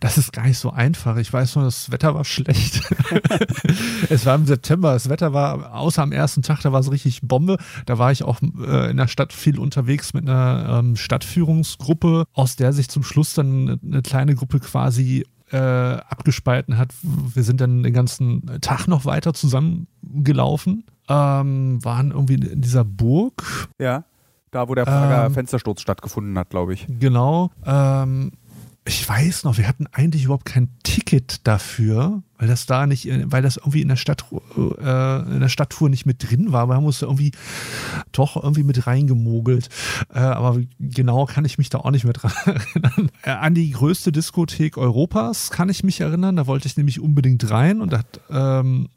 das ist gar nicht so einfach. Ich weiß nur, das Wetter war schlecht. es war im September. Das Wetter war, außer am ersten Tag, da war es richtig Bombe. Da war ich auch äh, in der Stadt viel unterwegs mit einer ähm, Stadtführungsgruppe, aus der sich zum Schluss dann eine, eine kleine Gruppe quasi äh, abgespalten hat. Wir sind dann den ganzen Tag noch weiter zusammengelaufen, ähm, waren irgendwie in dieser Burg. Ja, da wo der Prager ähm, Fenstersturz stattgefunden hat, glaube ich. Genau. Ähm, ich weiß noch, wir hatten eigentlich überhaupt kein Ticket dafür, weil das da nicht, weil das irgendwie in der Stadt, äh, in der Stadttour nicht mit drin war. Wir haben uns irgendwie doch irgendwie mit reingemogelt. Äh, aber genau kann ich mich da auch nicht mehr dran erinnern. Äh, an die größte Diskothek Europas kann ich mich erinnern. Da wollte ich nämlich unbedingt rein und hat ähm,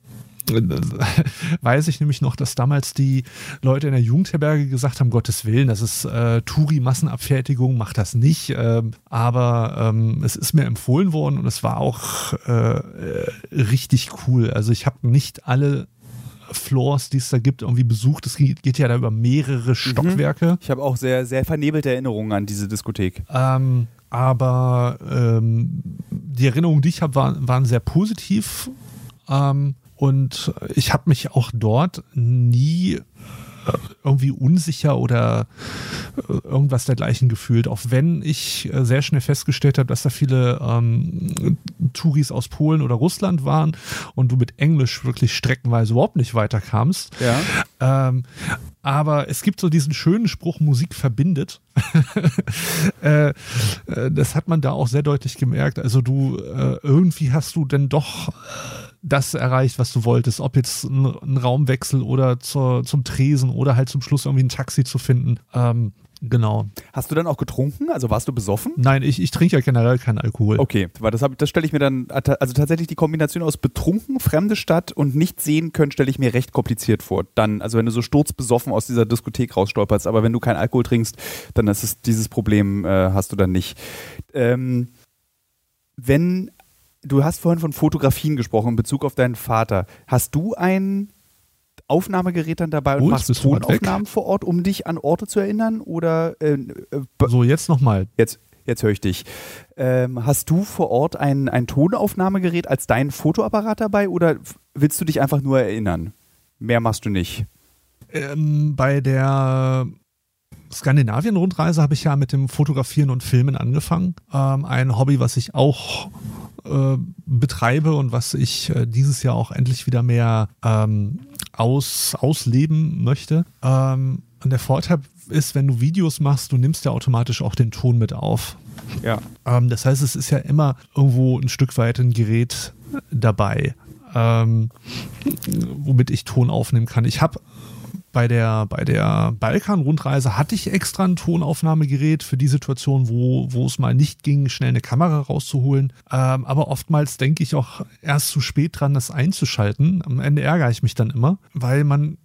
weiß ich nämlich noch, dass damals die Leute in der Jugendherberge gesagt haben, Gottes Willen, das ist äh, Touri-Massenabfertigung, macht das nicht. Ähm, aber ähm, es ist mir empfohlen worden und es war auch äh, richtig cool. Also ich habe nicht alle Floors, die es da gibt, irgendwie besucht. Es geht ja da über mehrere mhm. Stockwerke. Ich habe auch sehr, sehr vernebelte Erinnerungen an diese Diskothek. Ähm, aber ähm, die Erinnerungen, die ich habe, waren, waren sehr positiv. Ähm, und ich habe mich auch dort nie äh, irgendwie unsicher oder äh, irgendwas dergleichen gefühlt, auch wenn ich äh, sehr schnell festgestellt habe, dass da viele ähm, Touris aus Polen oder Russland waren und du mit Englisch wirklich streckenweise überhaupt nicht weiterkamst. Ja. Ähm, aber es gibt so diesen schönen Spruch, Musik verbindet. äh, das hat man da auch sehr deutlich gemerkt. Also du, äh, irgendwie hast du denn doch das erreicht, was du wolltest. Ob jetzt ein, ein Raumwechsel oder zur, zum Tresen oder halt zum Schluss irgendwie ein Taxi zu finden. Ähm, Genau. Hast du dann auch getrunken? Also warst du besoffen? Nein, ich, ich trinke ja generell keinen Alkohol. Okay, weil das, das stelle ich mir dann, also tatsächlich die Kombination aus betrunken, fremde Stadt und nicht sehen können, stelle ich mir recht kompliziert vor. Dann, also wenn du so sturzbesoffen aus dieser Diskothek rausstolperst, aber wenn du keinen Alkohol trinkst, dann ist es dieses Problem, äh, hast du dann nicht. Ähm, wenn du hast vorhin von Fotografien gesprochen in Bezug auf deinen Vater. Hast du ein Aufnahmegerät dann dabei und oh, machst Tonaufnahmen vor Ort, um dich an Orte zu erinnern? Oder äh, äh, so jetzt nochmal. Jetzt, jetzt höre ich dich. Ähm, hast du vor Ort ein, ein Tonaufnahmegerät als dein Fotoapparat dabei oder willst du dich einfach nur erinnern? Mehr machst du nicht. Ähm, bei der Skandinavien-Rundreise habe ich ja mit dem Fotografieren und Filmen angefangen. Ähm, ein Hobby, was ich auch äh, betreibe und was ich äh, dieses Jahr auch endlich wieder mehr ähm, aus, ausleben möchte. Ähm, und der Vorteil ist, wenn du Videos machst, du nimmst ja automatisch auch den Ton mit auf. Ja. Ähm, das heißt, es ist ja immer irgendwo ein Stück weit ein Gerät dabei, ähm, womit ich Ton aufnehmen kann. Ich habe bei der, bei der Balkan-Rundreise hatte ich extra ein Tonaufnahmegerät für die Situation, wo, wo es mal nicht ging, schnell eine Kamera rauszuholen. Ähm, aber oftmals denke ich auch erst zu spät dran, das einzuschalten. Am Ende ärgere ich mich dann immer, weil man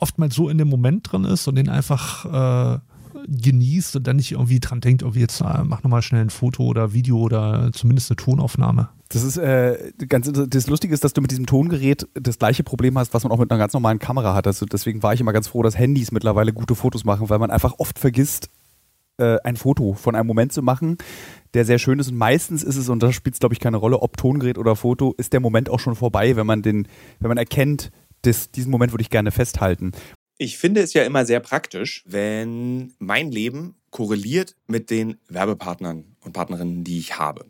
oftmals so in dem Moment drin ist und den einfach äh, genießt und dann nicht irgendwie dran denkt, irgendwie jetzt äh, mach nochmal schnell ein Foto oder Video oder zumindest eine Tonaufnahme. Das ist äh, ganz das Lustige ist, dass du mit diesem Tongerät das gleiche Problem hast, was man auch mit einer ganz normalen Kamera hat. Also deswegen war ich immer ganz froh, dass Handys mittlerweile gute Fotos machen, weil man einfach oft vergisst, äh, ein Foto von einem Moment zu machen, der sehr schön ist. Und meistens ist es, und da spielt es, glaube ich, keine Rolle, ob Tongerät oder Foto, ist der Moment auch schon vorbei, wenn man den, wenn man erkennt, dass diesen Moment würde ich gerne festhalten. Ich finde es ja immer sehr praktisch, wenn mein Leben korreliert mit den Werbepartnern und Partnerinnen, die ich habe.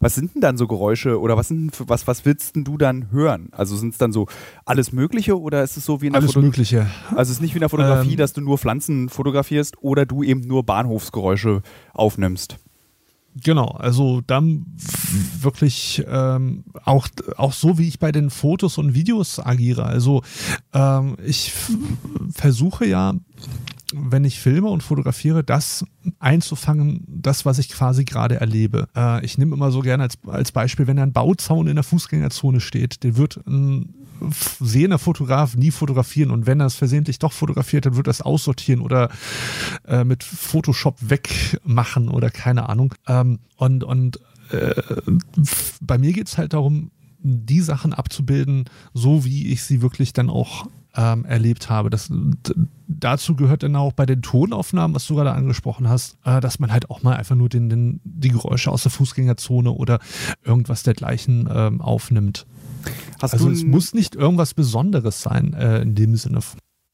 Was sind denn dann so Geräusche oder was, sind, was, was willst denn du dann hören? Also sind es dann so alles Mögliche oder ist es so wie in der Alles Foto Mögliche. Also es ist nicht wie in der Fotografie, Ähm. dass du nur Pflanzen fotografierst oder du eben nur Bahnhofsgeräusche aufnimmst. Genau, also dann wirklich ähm, auch, auch so, wie ich bei den Fotos und Videos agiere. Also ähm, ich versuche ja, wenn ich filme und fotografiere, das einzufangen, das, was ich quasi gerade erlebe. Äh, ich nehme immer so gerne als, als Beispiel, wenn ein Bauzaun in der Fußgängerzone steht, den wird ein sehender Fotograf nie fotografieren und wenn er es versehentlich doch fotografiert, dann wird er es aussortieren oder äh, mit Photoshop wegmachen oder keine Ahnung. Ähm, und und äh, bei mir geht es halt darum, die Sachen abzubilden, so wie ich sie wirklich dann auch ähm, erlebt habe. Das, dazu gehört dann auch bei den Tonaufnahmen, was du gerade angesprochen hast, äh, dass man halt auch mal einfach nur den, den, die Geräusche aus der Fußgängerzone oder irgendwas dergleichen ähm, aufnimmt. Hast also es muss nicht irgendwas Besonderes sein äh, in dem Sinne.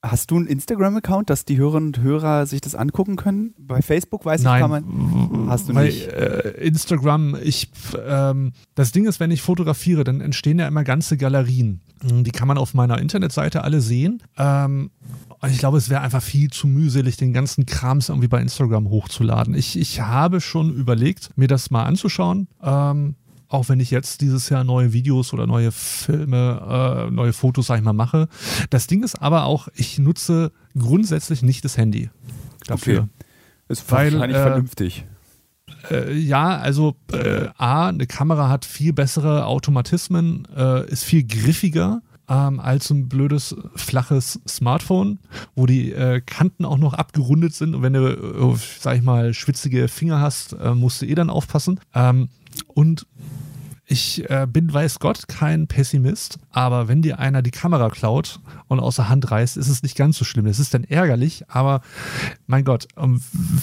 Hast du einen Instagram-Account, dass die Hörerinnen und Hörer sich das angucken können? Bei Facebook weiß ich, Nein, kann man. Hast du Bei, nicht? Äh, Instagram, ich, ähm, das Ding ist, wenn ich fotografiere, dann entstehen ja immer ganze Galerien. Die kann man auf meiner Internetseite alle sehen. Ähm, ich glaube, es wäre einfach viel zu mühselig, den ganzen Krams irgendwie bei Instagram hochzuladen. Ich, ich habe schon überlegt, mir das mal anzuschauen. Ähm, auch wenn ich jetzt dieses Jahr neue Videos oder neue Filme, äh, neue Fotos, sag ich mal, mache. Das Ding ist aber auch, ich nutze grundsätzlich nicht das Handy dafür. Okay. Ist wahrscheinlich äh, vernünftig. Äh, ja, also äh, A, eine Kamera hat viel bessere Automatismen, äh, ist viel griffiger ähm, als ein blödes, flaches Smartphone, wo die äh, Kanten auch noch abgerundet sind. Und wenn du, äh, sag ich mal, schwitzige Finger hast, äh, musst du eh dann aufpassen. Ähm, und ich äh, bin, weiß Gott, kein Pessimist, aber wenn dir einer die Kamera klaut und aus der Hand reißt, ist es nicht ganz so schlimm. Es ist dann ärgerlich, aber mein Gott, ähm,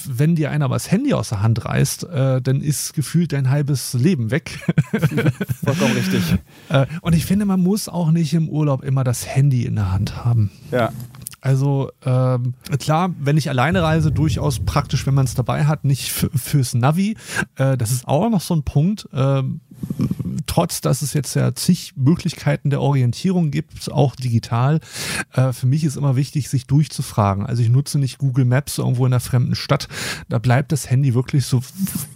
wenn dir einer was Handy aus der Hand reißt, äh, dann ist gefühlt dein halbes Leben weg. Vollkommen richtig. Äh, und ich finde, man muss auch nicht im Urlaub immer das Handy in der Hand haben. Ja. Also ähm, klar, wenn ich alleine reise, durchaus praktisch, wenn man es dabei hat, nicht fürs Navi. Äh, das ist auch noch so ein Punkt. Ähm, trotz, dass es jetzt ja zig Möglichkeiten der Orientierung gibt, auch digital, äh, für mich ist immer wichtig, sich durchzufragen. Also ich nutze nicht Google Maps irgendwo in einer fremden Stadt. Da bleibt das Handy wirklich so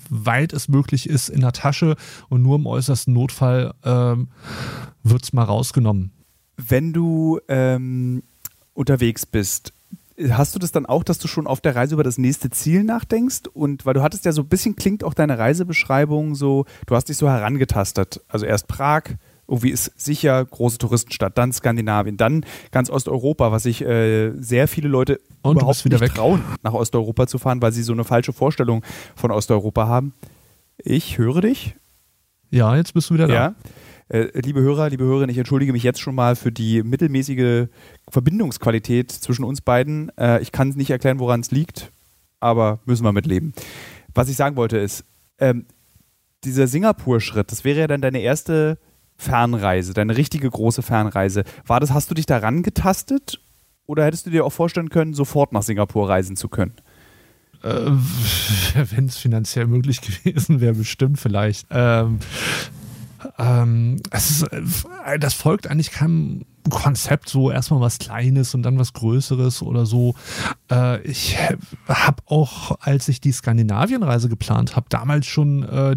weit es möglich ist in der Tasche und nur im äußersten Notfall ähm, wird es mal rausgenommen. Wenn du ähm unterwegs bist, hast du das dann auch, dass du schon auf der Reise über das nächste Ziel nachdenkst? Und weil du hattest ja so ein bisschen, klingt auch deine Reisebeschreibung so, du hast dich so herangetastet. Also erst Prag, irgendwie ist sicher, große Touristenstadt, dann Skandinavien, dann ganz Osteuropa, was sich äh, sehr viele Leute Und überhaupt wieder nicht weg. trauen, nach Osteuropa zu fahren, weil sie so eine falsche Vorstellung von Osteuropa haben. Ich höre dich. Ja, jetzt bist du wieder da. Ja. Äh, liebe Hörer, liebe Hörerinnen, ich entschuldige mich jetzt schon mal für die mittelmäßige Verbindungsqualität zwischen uns beiden. Äh, ich kann nicht erklären, woran es liegt, aber müssen wir mitleben. Was ich sagen wollte ist, ähm, dieser Singapur-Schritt, das wäre ja dann deine erste Fernreise, deine richtige große Fernreise. War das, hast du dich daran getastet oder hättest du dir auch vorstellen können, sofort nach Singapur reisen zu können? Äh, Wenn es finanziell möglich gewesen wäre, bestimmt vielleicht. Ähm, ähm, ist, äh, das folgt eigentlich keinem Konzept, so erstmal was Kleines und dann was Größeres oder so. Äh, ich habe auch, als ich die Skandinavienreise geplant habe, damals schon äh,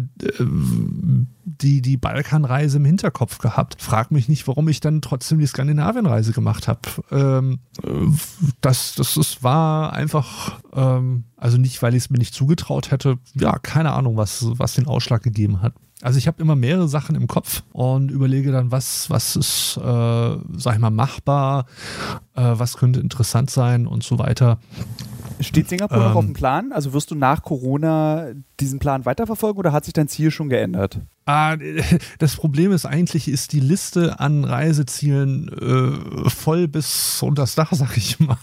die, die Balkanreise im Hinterkopf gehabt. Frag mich nicht, warum ich dann trotzdem die Skandinavienreise gemacht habe. Ähm, das, das, das war einfach, ähm, also nicht, weil ich es mir nicht zugetraut hätte. Ja, keine Ahnung, was, was den Ausschlag gegeben hat. Also ich habe immer mehrere Sachen im Kopf und überlege dann, was, was ist, äh, sag ich mal, machbar, äh, was könnte interessant sein und so weiter. Steht Singapur ähm, noch auf dem Plan? Also wirst du nach Corona diesen Plan weiterverfolgen oder hat sich dein Ziel schon geändert? Ah, das Problem ist eigentlich, ist die Liste an Reisezielen äh, voll bis unter das Dach, sag ich mal.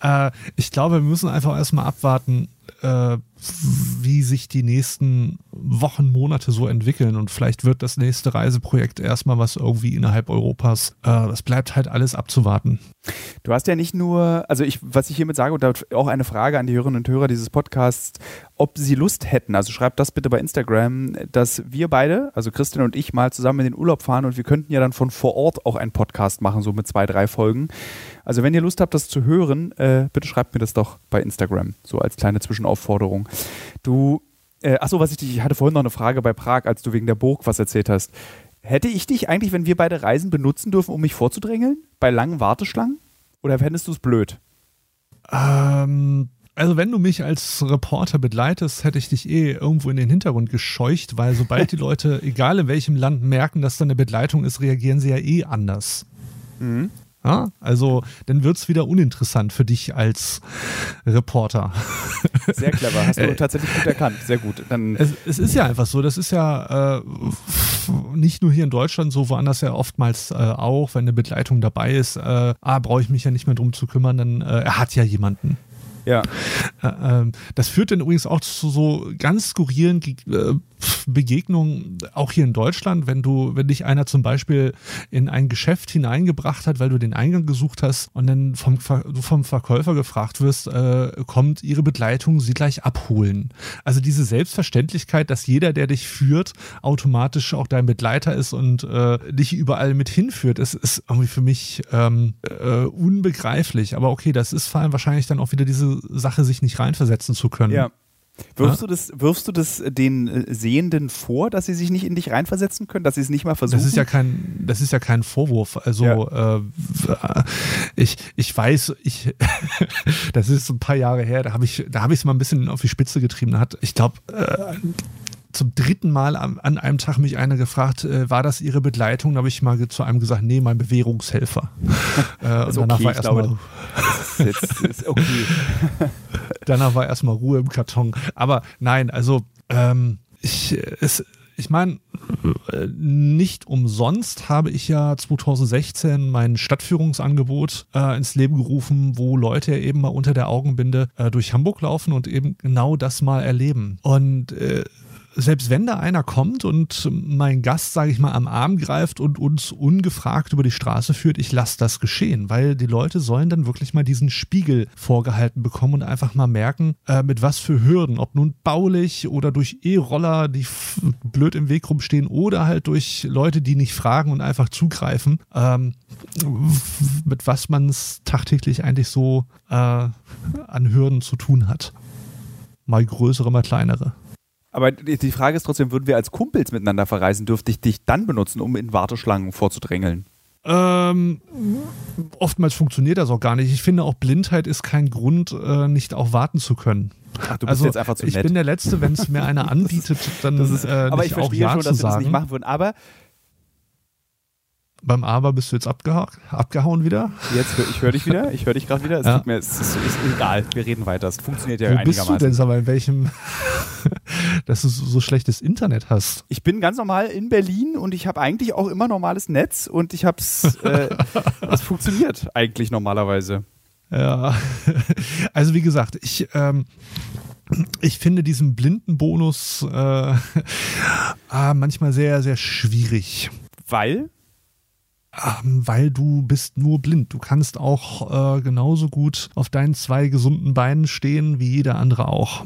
äh, ich glaube, wir müssen einfach erstmal abwarten, äh, wie sich die nächsten Wochen, Monate so entwickeln. Und vielleicht wird das nächste Reiseprojekt erstmal was irgendwie innerhalb Europas. Äh, das bleibt halt alles abzuwarten. Du hast ja nicht nur, also ich, was ich hiermit sage, und auch eine Frage an die Hörerinnen und Hörer dieses Podcasts, ob sie Lust hätten, also schreibt das bitte bei Instagram, dass wir beide, also Christian und ich, mal zusammen in den Urlaub fahren und wir könnten ja dann von vor Ort auch einen Podcast machen, so mit zwei, drei Folgen. Also wenn ihr Lust habt, das zu hören, äh, bitte schreibt mir das doch bei Instagram, so als kleine Zwischenaufforderung. Du, äh, achso, was ich dich, ich hatte vorhin noch eine Frage bei Prag, als du wegen der Burg was erzählt hast. Hätte ich dich eigentlich, wenn wir beide Reisen benutzen dürfen, um mich vorzudrängeln? Bei langen Warteschlangen? Oder fändest du es blöd? Ähm, also wenn du mich als Reporter begleitest, hätte ich dich eh irgendwo in den Hintergrund gescheucht, weil sobald die Leute, egal in welchem Land, merken, dass da eine Begleitung ist, reagieren sie ja eh anders. Mhm. Ja, also dann wird es wieder uninteressant für dich als Reporter. Sehr clever, hast du äh, tatsächlich gut erkannt. Sehr gut. Dann es, es ist ja einfach so, das ist ja äh, nicht nur hier in Deutschland so, woanders ja oftmals äh, auch, wenn eine Begleitung dabei ist, äh, ah, brauche ich mich ja nicht mehr drum zu kümmern, dann äh, er hat ja jemanden. Ja. Äh, ähm, das führt dann übrigens auch zu so ganz skurrilen Begegnungen, auch hier in Deutschland, wenn du, wenn dich einer zum Beispiel in ein Geschäft hineingebracht hat, weil du den Eingang gesucht hast und dann vom, vom Verkäufer gefragt wirst, äh, kommt ihre Begleitung sie gleich abholen. Also diese Selbstverständlichkeit, dass jeder, der dich führt, automatisch auch dein Begleiter ist und äh, dich überall mit hinführt, ist, ist irgendwie für mich ähm, äh, unbegreiflich. Aber okay, das ist vor allem wahrscheinlich dann auch wieder diese Sache, sich nicht reinversetzen zu können. Ja. Wirfst, ja? du das, wirfst du das den äh, Sehenden vor, dass sie sich nicht in dich reinversetzen können, dass sie es nicht mal versuchen? Das ist ja kein, das ist ja kein Vorwurf. Also ja. äh, ich, ich weiß, ich das ist ein paar Jahre her, da habe ich, da habe ich es mal ein bisschen auf die Spitze getrieben. Da hat, ich glaube, äh, zum dritten Mal an, an, einem Tag mich einer gefragt, äh, war das Ihre Begleitung? Da habe ich mal zu einem gesagt, nee, mein Bewährungshelfer. äh, und danach okay, war erstmal. okay. danach war erstmal Ruhe im Karton. Aber nein, also ähm, ich, es, ich meine, äh, nicht umsonst habe ich ja 2016 mein Stadtführungsangebot äh, ins Leben gerufen, wo Leute eben mal unter der Augenbinde äh, durch Hamburg laufen und eben genau das mal erleben. Und äh, selbst wenn da einer kommt und mein Gast, sage ich mal, am Arm greift und uns ungefragt über die Straße führt, ich lasse das geschehen, weil die Leute sollen dann wirklich mal diesen Spiegel vorgehalten bekommen und einfach mal merken, äh, mit was für Hürden, ob nun baulich oder durch E-Roller, die blöd im Weg rumstehen oder halt durch Leute, die nicht fragen und einfach zugreifen, ähm, mit was man es tagtäglich eigentlich so äh, an Hürden zu tun hat. Mal größere, mal kleinere. Aber die Frage ist trotzdem, würden wir als Kumpels miteinander verreisen, dürfte ich dich dann benutzen, um in Warteschlangen vorzudrängeln? Ähm, oftmals funktioniert das auch gar nicht. Ich finde auch Blindheit ist kein Grund, äh, nicht auch warten zu können. Ach, du bist also, jetzt einfach zu nett. Ich bin der Letzte, wenn es mir einer anbietet, dann das ist, äh, aber ich verstehe auch ja schon, dass wir das nicht machen würden. Aber beim Aber bist du jetzt abgeha abgehauen wieder? Jetzt, ich höre dich wieder, ich höre dich gerade wieder. Es, ja. mir, es ist, ist, egal, wir reden weiter. Es funktioniert ja Wo einigermaßen. bist du denn, aber in welchem, dass du so schlechtes Internet hast? Ich bin ganz normal in Berlin und ich habe eigentlich auch immer normales Netz und ich habe es, äh, es funktioniert eigentlich normalerweise. Ja, also wie gesagt, ich, ähm, ich finde diesen Blindenbonus äh, ah, manchmal sehr, sehr schwierig. Weil? Ähm, weil du bist nur blind. Du kannst auch äh, genauso gut auf deinen zwei gesunden Beinen stehen wie jeder andere auch.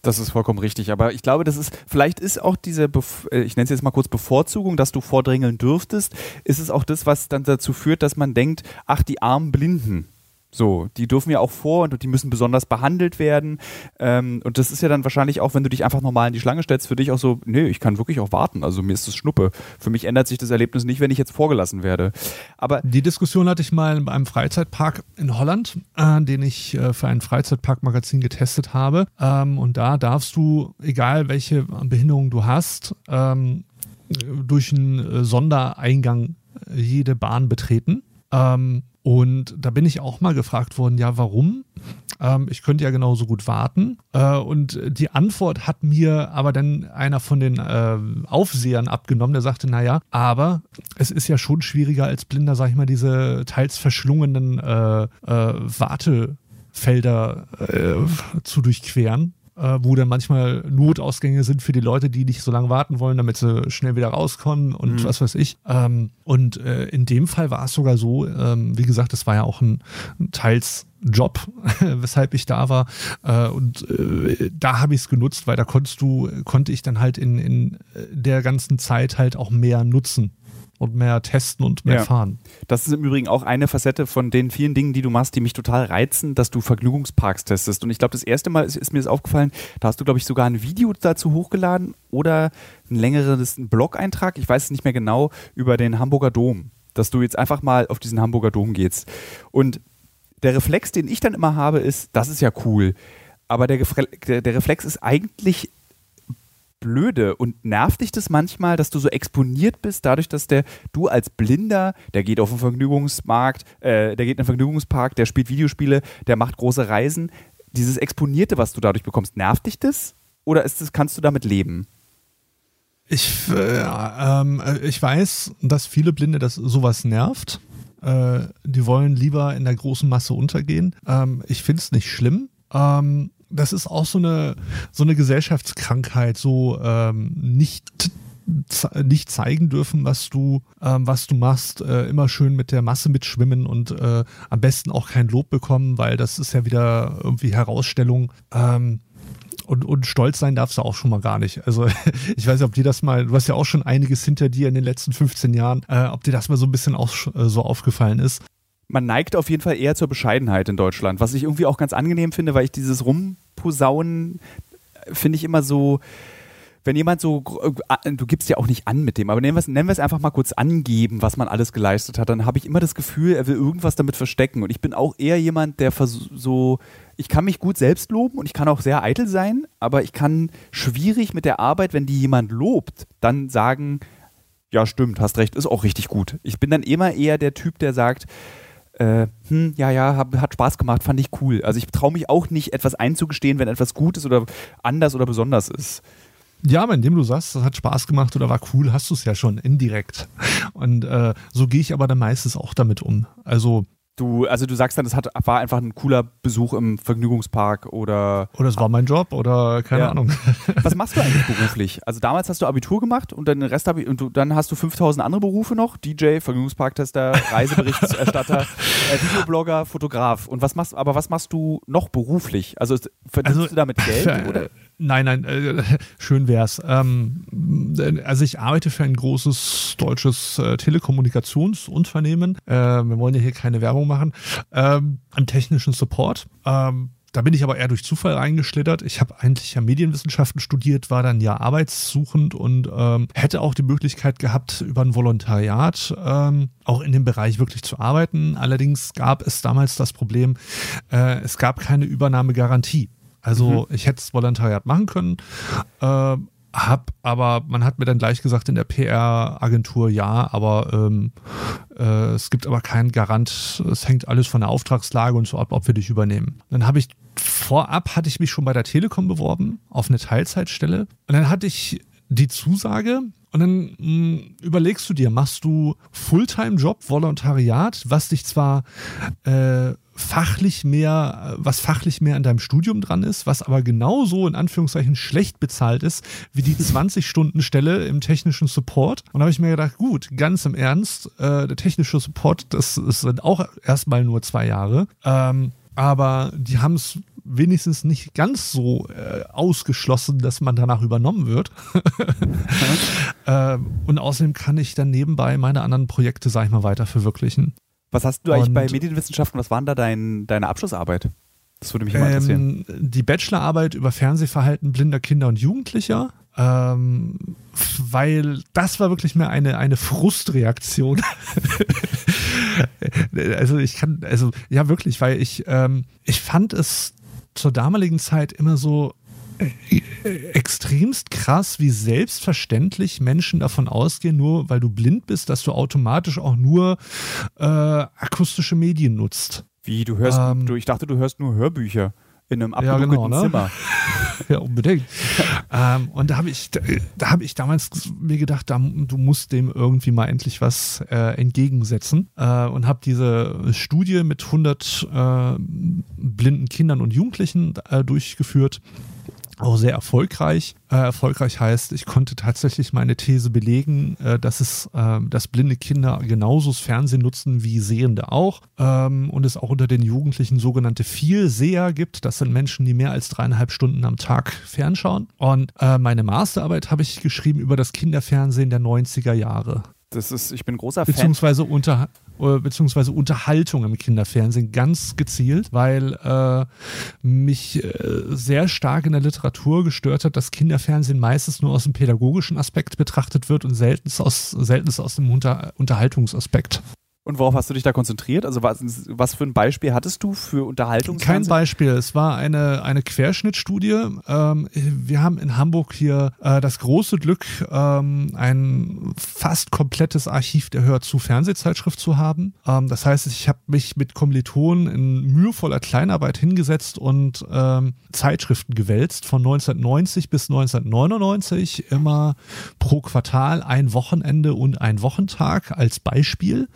Das ist vollkommen richtig. Aber ich glaube, das ist, vielleicht ist auch diese, Bef äh, ich nenne es jetzt mal kurz Bevorzugung, dass du vordrängeln dürftest, ist es auch das, was dann dazu führt, dass man denkt, ach, die armen Blinden. So, die dürfen ja auch vor und die müssen besonders behandelt werden. Ähm, und das ist ja dann wahrscheinlich auch, wenn du dich einfach normal in die Schlange stellst, für dich auch so, nee, ich kann wirklich auch warten. Also mir ist das Schnuppe. Für mich ändert sich das Erlebnis nicht, wenn ich jetzt vorgelassen werde. Aber die Diskussion hatte ich mal in einem Freizeitpark in Holland, äh, den ich äh, für ein Freizeitparkmagazin getestet habe. Ähm, und da darfst du, egal welche Behinderung du hast, ähm, durch einen äh, Sondereingang jede Bahn betreten. Ähm, und da bin ich auch mal gefragt worden, ja, warum? Ähm, ich könnte ja genauso gut warten. Äh, und die Antwort hat mir aber dann einer von den äh, Aufsehern abgenommen, der sagte, naja, aber es ist ja schon schwieriger als Blinder, sag ich mal, diese teils verschlungenen äh, äh Wartefelder äh, zu durchqueren äh, wo dann manchmal Notausgänge sind für die Leute, die nicht so lange warten wollen, damit sie schnell wieder rauskommen und mhm. was weiß ich. Ähm, und äh, in dem Fall war es sogar so, ähm, wie gesagt, das war ja auch ein, ein teils Job, weshalb ich da war. Äh, und äh, da habe ich es genutzt, weil da konntest du, konnte ich dann halt in, in der ganzen Zeit halt auch mehr nutzen und mehr testen und mehr ja. fahren. Das ist im Übrigen auch eine Facette von den vielen Dingen, die du machst, die mich total reizen, dass du Vergnügungsparks testest. Und ich glaube, das erste Mal ist, ist, mir das aufgefallen, da hast du, glaube ich, sogar ein Video dazu hochgeladen oder ein längeres Blog-Eintrag, ich weiß es nicht mehr genau, über den Hamburger Dom. Dass du jetzt einfach mal auf diesen Hamburger Dom gehst. Und der Reflex, den ich dann immer habe, ist, das ist ja cool. Aber der, der, der Reflex ist eigentlich blöde und nervt dich das manchmal, dass du so exponiert bist, dadurch, dass der du als Blinder, der geht auf den Vergnügungsmarkt, äh, der geht in den Vergnügungspark, der spielt Videospiele, der macht große Reisen. Dieses Exponierte, was du dadurch bekommst, nervt dich das? Oder ist das, kannst du damit leben? Ich, äh, ähm, ich weiß, dass viele Blinde das sowas nervt. Äh, die wollen lieber in der großen Masse untergehen. Ähm, ich finde es nicht schlimm. Ähm, das ist auch so eine, so eine Gesellschaftskrankheit, so ähm, nicht nicht zeigen dürfen, was du, ähm, was du machst, äh, immer schön mit der Masse mitschwimmen und äh, am besten auch kein Lob bekommen, weil das ist ja wieder irgendwie Herausstellung. Ähm, und, und stolz sein darfst du auch schon mal gar nicht. Also ich weiß nicht, ob dir das mal, du hast ja auch schon einiges hinter dir in den letzten 15 Jahren, äh, ob dir das mal so ein bisschen auch äh, so aufgefallen ist man neigt auf jeden Fall eher zur Bescheidenheit in Deutschland, was ich irgendwie auch ganz angenehm finde, weil ich dieses Rumposaunen äh, finde ich immer so, wenn jemand so, äh, du gibst ja auch nicht an mit dem, aber nennen wir es, nennen wir es einfach mal kurz angeben, was man alles geleistet hat, dann habe ich immer das Gefühl, er will irgendwas damit verstecken. Und ich bin auch eher jemand, der so, ich kann mich gut selbst loben und ich kann auch sehr eitel sein, aber ich kann schwierig mit der Arbeit, wenn die jemand lobt, dann sagen, ja stimmt, hast recht, ist auch richtig gut. Ich bin dann immer eher der Typ, der sagt, äh, hm, ja, ja, hab, hat Spaß gemacht, fand ich cool. Also ich traue mich auch nicht, etwas einzugestehen, wenn etwas gut ist oder anders oder besonders ist. Ja, aber indem du sagst, das hat Spaß gemacht oder war cool, hast du es ja schon indirekt. Und äh, so gehe ich aber dann meistens auch damit um. Also Du, also du sagst dann, es hat, war einfach ein cooler Besuch im Vergnügungspark oder. Oder es war mein Job oder keine ja. Ahnung. Was machst du eigentlich beruflich? Also damals hast du Abitur gemacht und dann den Rest und du, dann hast du 5000 andere Berufe noch: DJ, Vergnügungsparktester, Reiseberichterstatter, äh, Videoblogger, Fotograf. Und was machst, aber was machst du noch beruflich? Also verdienst also, du damit Geld? Oder? Nein, nein, äh, schön wär's. Ähm, also ich arbeite für ein großes deutsches äh, Telekommunikationsunternehmen. Äh, wir wollen ja hier keine Werbung machen. Ähm, Im technischen Support. Ähm, da bin ich aber eher durch Zufall reingeschlittert. Ich habe eigentlich ja Medienwissenschaften studiert, war dann ja arbeitssuchend und ähm, hätte auch die Möglichkeit gehabt, über ein Volontariat ähm, auch in dem Bereich wirklich zu arbeiten. Allerdings gab es damals das Problem, äh, es gab keine Übernahmegarantie. Also mhm. ich hätte das Volontariat machen können, äh, hab, aber man hat mir dann gleich gesagt in der PR-Agentur ja, aber ähm, äh, es gibt aber keinen Garant, es hängt alles von der Auftragslage und so ab, ob wir dich übernehmen. Dann habe ich vorab hatte ich mich schon bei der Telekom beworben auf eine Teilzeitstelle und dann hatte ich die Zusage, und dann mh, hm, überlegst du dir, machst du Fulltime-Job, Volontariat, was dich zwar äh, fachlich mehr, was fachlich mehr an deinem Studium dran ist, was aber genauso in Anführungszeichen schlecht bezahlt ist, wie die 20-Stunden-Stelle im technischen Support. Und da habe ich mir gedacht, gut, ganz im Ernst, äh, der technische Support, das, das sind auch erstmal nur zwei Jahre. Ähm, aber die haben es wenigstens nicht ganz so äh, ausgeschlossen, dass man danach übernommen wird. äh, und außerdem kann ich dann nebenbei meine anderen Projekte, sag ich mal, weiter verwirklichen. Was hast du eigentlich und, bei Medienwissenschaften, was war da dein, deine Abschlussarbeit? Das würde mich immer interessieren. Ähm, die Bachelorarbeit über Fernsehverhalten blinder Kinder und Jugendlicher. Ähm, weil das war wirklich mehr eine, eine Frustreaktion. also ich kann, also ja wirklich, weil ich, ähm, ich fand es zur damaligen Zeit immer so extremst krass, wie selbstverständlich Menschen davon ausgehen, nur weil du blind bist, dass du automatisch auch nur äh, akustische Medien nutzt. Wie, du hörst, ähm, du, ich dachte, du hörst nur Hörbücher in einem abgedunkelten ja, genau, ne? Zimmer. ja, unbedingt. ähm, und da habe ich, da, da habe ich damals mir gedacht, da, du musst dem irgendwie mal endlich was äh, entgegensetzen äh, und habe diese Studie mit 100 äh, blinden Kindern und Jugendlichen äh, durchgeführt auch sehr erfolgreich. Äh, erfolgreich heißt, ich konnte tatsächlich meine These belegen, äh, dass es, äh, dass blinde Kinder genauso das Fernsehen nutzen wie Sehende auch ähm, und es auch unter den Jugendlichen sogenannte Vielseher gibt. Das sind Menschen, die mehr als dreieinhalb Stunden am Tag fernschauen. Und äh, meine Masterarbeit habe ich geschrieben über das Kinderfernsehen der 90er Jahre. Das ist, ich bin großer Beziehungsweise Fan. Unter, äh, beziehungsweise Unterhaltung im Kinderfernsehen ganz gezielt, weil äh, mich äh, sehr stark in der Literatur gestört hat, dass Kinderfernsehen meistens nur aus dem pädagogischen Aspekt betrachtet wird und selten aus, aus dem Unter Unterhaltungsaspekt. Und worauf hast du dich da konzentriert? Also was, was für ein Beispiel hattest du für Unterhaltung? Kein Beispiel. Es war eine, eine Querschnittstudie. Ähm, wir haben in Hamburg hier äh, das große Glück, ähm, ein fast komplettes Archiv der Hör zu Fernsehzeitschrift zu haben. Ähm, das heißt, ich habe mich mit Kommilitonen in mühevoller Kleinarbeit hingesetzt und ähm, Zeitschriften gewälzt von 1990 bis 1999 immer pro Quartal ein Wochenende und ein Wochentag als Beispiel.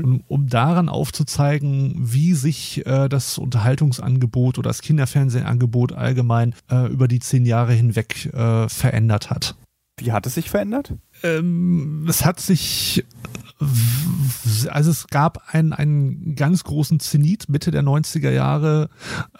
Um, um, daran aufzuzeigen, wie sich äh, das Unterhaltungsangebot oder das Kinderfernsehangebot allgemein äh, über die zehn Jahre hinweg äh, verändert hat. Wie hat es sich verändert? Ähm, es hat sich also es gab einen, einen ganz großen Zenit Mitte der 90er Jahre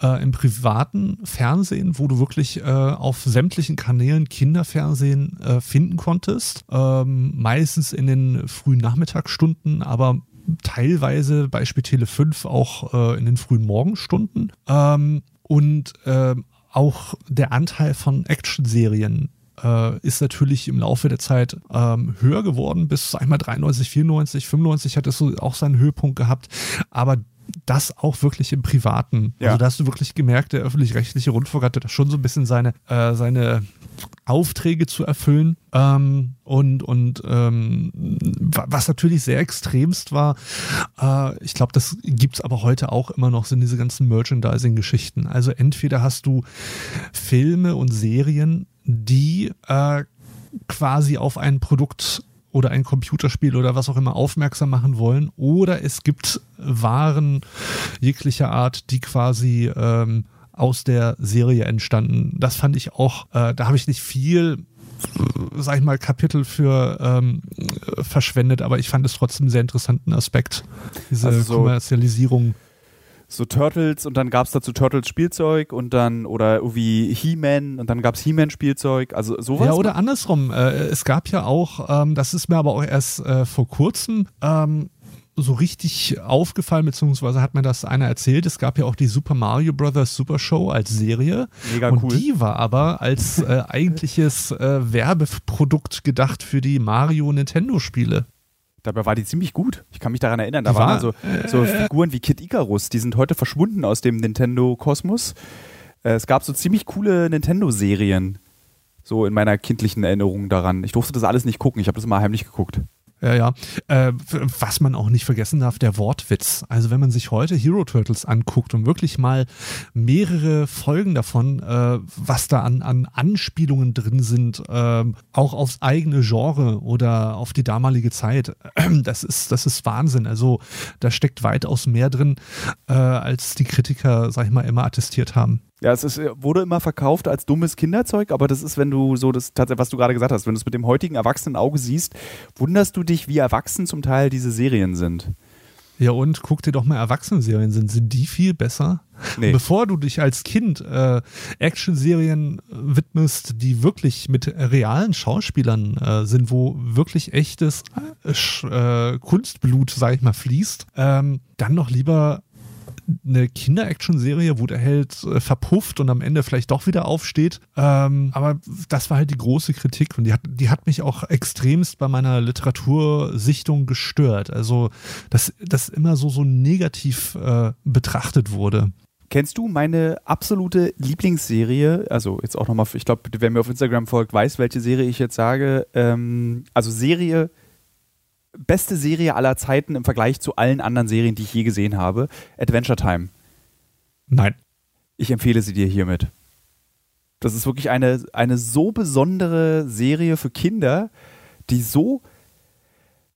äh, im privaten Fernsehen, wo du wirklich äh, auf sämtlichen Kanälen Kinderfernsehen äh, finden konntest. Ähm, meistens in den frühen Nachmittagsstunden, aber teilweise Beispiel Tele 5 auch äh, in den frühen Morgenstunden. Ähm, und äh, auch der Anteil von Actionserien äh, ist natürlich im Laufe der Zeit ähm, höher geworden. Bis einmal 93, 94, 95 hat es so auch seinen Höhepunkt gehabt. Aber das auch wirklich im Privaten. Ja. Also da hast du wirklich gemerkt, der öffentlich-rechtliche Rundfunk hatte da schon so ein bisschen seine, äh, seine Aufträge zu erfüllen. Ähm, und und ähm, was natürlich sehr extremst war, äh, ich glaube, das gibt es aber heute auch immer noch, sind diese ganzen Merchandising-Geschichten. Also entweder hast du Filme und Serien, die äh, quasi auf ein Produkt oder ein Computerspiel oder was auch immer aufmerksam machen wollen. Oder es gibt Waren jeglicher Art, die quasi ähm, aus der Serie entstanden. Das fand ich auch, äh, da habe ich nicht viel sag ich mal, Kapitel für ähm, verschwendet, aber ich fand es trotzdem einen sehr interessanten Aspekt, diese also so Kommerzialisierung. So Turtles und dann gab es dazu Turtles Spielzeug und dann, oder irgendwie He-Man und dann gab es He-Man Spielzeug, also sowas. Ja, oder andersrum. Äh, es gab ja auch, ähm, das ist mir aber auch erst äh, vor kurzem ähm, so richtig aufgefallen, beziehungsweise hat mir das einer erzählt. Es gab ja auch die Super Mario Bros. Super Show als Serie. Mega und cool. die war aber als äh, eigentliches äh, Werbeprodukt gedacht für die Mario Nintendo Spiele. Dabei war die ziemlich gut. Ich kann mich daran erinnern. Da die waren war, so, so Figuren wie Kid Icarus. Die sind heute verschwunden aus dem Nintendo-Kosmos. Äh, es gab so ziemlich coole Nintendo-Serien. So in meiner kindlichen Erinnerung daran. Ich durfte das alles nicht gucken. Ich habe das immer heimlich geguckt. Ja, ja. Äh, was man auch nicht vergessen darf, der Wortwitz. Also wenn man sich heute Hero Turtles anguckt und wirklich mal mehrere Folgen davon, äh, was da an, an Anspielungen drin sind, äh, auch aufs eigene Genre oder auf die damalige Zeit, das ist, das ist Wahnsinn. Also da steckt weitaus mehr drin, äh, als die Kritiker, sag ich mal, immer attestiert haben. Ja, es ist, wurde immer verkauft als dummes Kinderzeug, aber das ist, wenn du so das, was du gerade gesagt hast, wenn du es mit dem heutigen erwachsenen Auge siehst, wunderst du dich, wie erwachsen zum Teil diese Serien sind. Ja, und guck dir doch mal Erwachsene-Serien sind. Sind die viel besser? Nee. Bevor du dich als Kind äh, Action-Serien widmest, die wirklich mit realen Schauspielern äh, sind, wo wirklich echtes äh, Kunstblut, sag ich mal, fließt, ähm, dann noch lieber eine Kinder-Action-Serie, wo der Held äh, verpufft und am Ende vielleicht doch wieder aufsteht. Ähm, aber das war halt die große Kritik und die hat, die hat mich auch extremst bei meiner Literatursichtung gestört. Also, dass das immer so, so negativ äh, betrachtet wurde. Kennst du meine absolute Lieblingsserie? Also jetzt auch nochmal, ich glaube, wer mir auf Instagram folgt, weiß, welche Serie ich jetzt sage. Ähm, also Serie beste Serie aller Zeiten im Vergleich zu allen anderen Serien, die ich je gesehen habe. Adventure Time. Nein. Ich empfehle sie dir hiermit. Das ist wirklich eine, eine so besondere Serie für Kinder, die so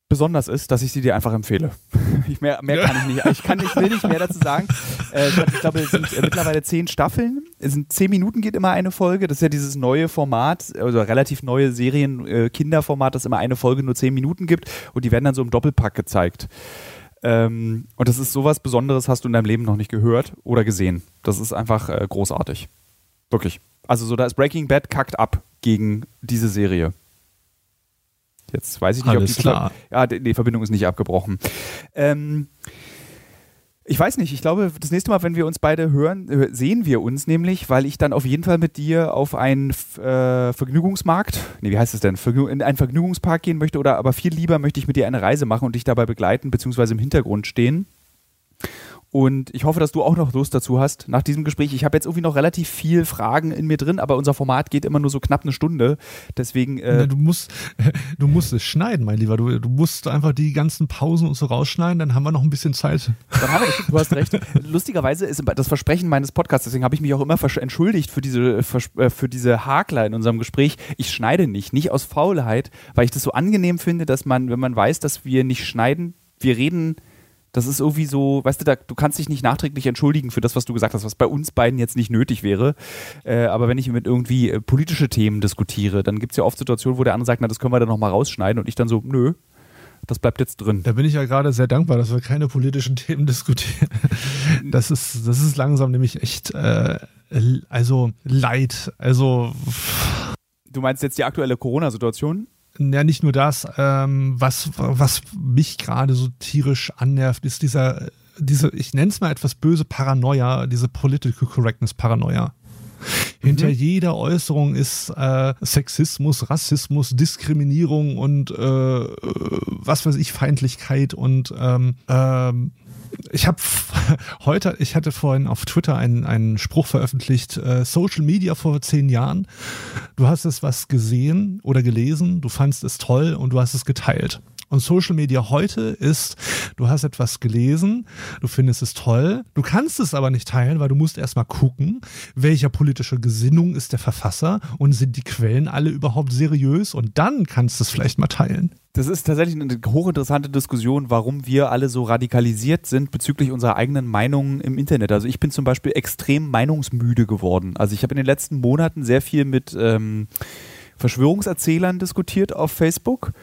besonders ist, dass ich sie dir einfach empfehle. Ich mehr, mehr kann ich nicht. Ich, kann, ich will nicht mehr dazu sagen. Äh, ich glaube, es sind äh, mittlerweile zehn Staffeln. Es sind zehn Minuten geht immer eine Folge. Das ist ja dieses neue Format, also relativ neue Serien-Kinderformat, äh, das immer eine Folge nur zehn Minuten gibt und die werden dann so im Doppelpack gezeigt. Ähm, und das ist sowas Besonderes, hast du in deinem Leben noch nicht gehört oder gesehen. Das ist einfach äh, großartig. Wirklich. Also so, da ist Breaking Bad kackt ab gegen diese Serie. Jetzt weiß ich nicht, Alles ob die klar. Ja, die Verbindung ist nicht abgebrochen. Ähm, ich weiß nicht, ich glaube, das nächste Mal, wenn wir uns beide hören, sehen wir uns nämlich, weil ich dann auf jeden Fall mit dir auf einen äh, Vergnügungsmarkt, nee, wie heißt es denn, Vergnü in einen Vergnügungspark gehen möchte oder aber viel lieber möchte ich mit dir eine Reise machen und dich dabei begleiten, beziehungsweise im Hintergrund stehen. Und ich hoffe, dass du auch noch Lust dazu hast nach diesem Gespräch. Ich habe jetzt irgendwie noch relativ viel Fragen in mir drin, aber unser Format geht immer nur so knapp eine Stunde. Deswegen. Äh du, musst, du musst es schneiden, mein Lieber. Du, du musst einfach die ganzen Pausen und so rausschneiden, dann haben wir noch ein bisschen Zeit. Dann haben wir, du hast recht. Lustigerweise ist das Versprechen meines Podcasts, deswegen habe ich mich auch immer entschuldigt für diese, äh, für diese Hakler in unserem Gespräch. Ich schneide nicht, nicht aus Faulheit, weil ich das so angenehm finde, dass man, wenn man weiß, dass wir nicht schneiden, wir reden das ist irgendwie so, weißt du, da, du kannst dich nicht nachträglich entschuldigen für das, was du gesagt hast, was bei uns beiden jetzt nicht nötig wäre. Äh, aber wenn ich mit irgendwie äh, politische Themen diskutiere, dann gibt es ja oft Situationen, wo der andere sagt, na, das können wir dann nochmal rausschneiden und ich dann so, nö, das bleibt jetzt drin. Da bin ich ja gerade sehr dankbar, dass wir keine politischen Themen diskutieren. Das ist, das ist langsam nämlich echt, äh, also Leid. Also. Du meinst jetzt die aktuelle Corona-Situation? Ja, nicht nur das, ähm, was, was mich gerade so tierisch annervt, ist dieser, diese, ich nenne es mal etwas böse Paranoia, diese Political Correctness Paranoia. Hinter mhm. jeder Äußerung ist äh, Sexismus, Rassismus, Diskriminierung und äh, was weiß ich, Feindlichkeit und ähm, ähm, ich habe heute, ich hatte vorhin auf Twitter einen, einen Spruch veröffentlicht, äh, Social Media vor zehn Jahren. Du hast es was gesehen oder gelesen, du fandest es toll und du hast es geteilt. Und Social Media heute ist, du hast etwas gelesen, du findest es toll, du kannst es aber nicht teilen, weil du musst erstmal gucken, welcher politische Gesinnung ist der Verfasser und sind die Quellen alle überhaupt seriös und dann kannst du es vielleicht mal teilen. Das ist tatsächlich eine hochinteressante Diskussion, warum wir alle so radikalisiert sind bezüglich unserer eigenen Meinungen im Internet. Also ich bin zum Beispiel extrem meinungsmüde geworden. Also ich habe in den letzten Monaten sehr viel mit ähm, Verschwörungserzählern diskutiert auf Facebook.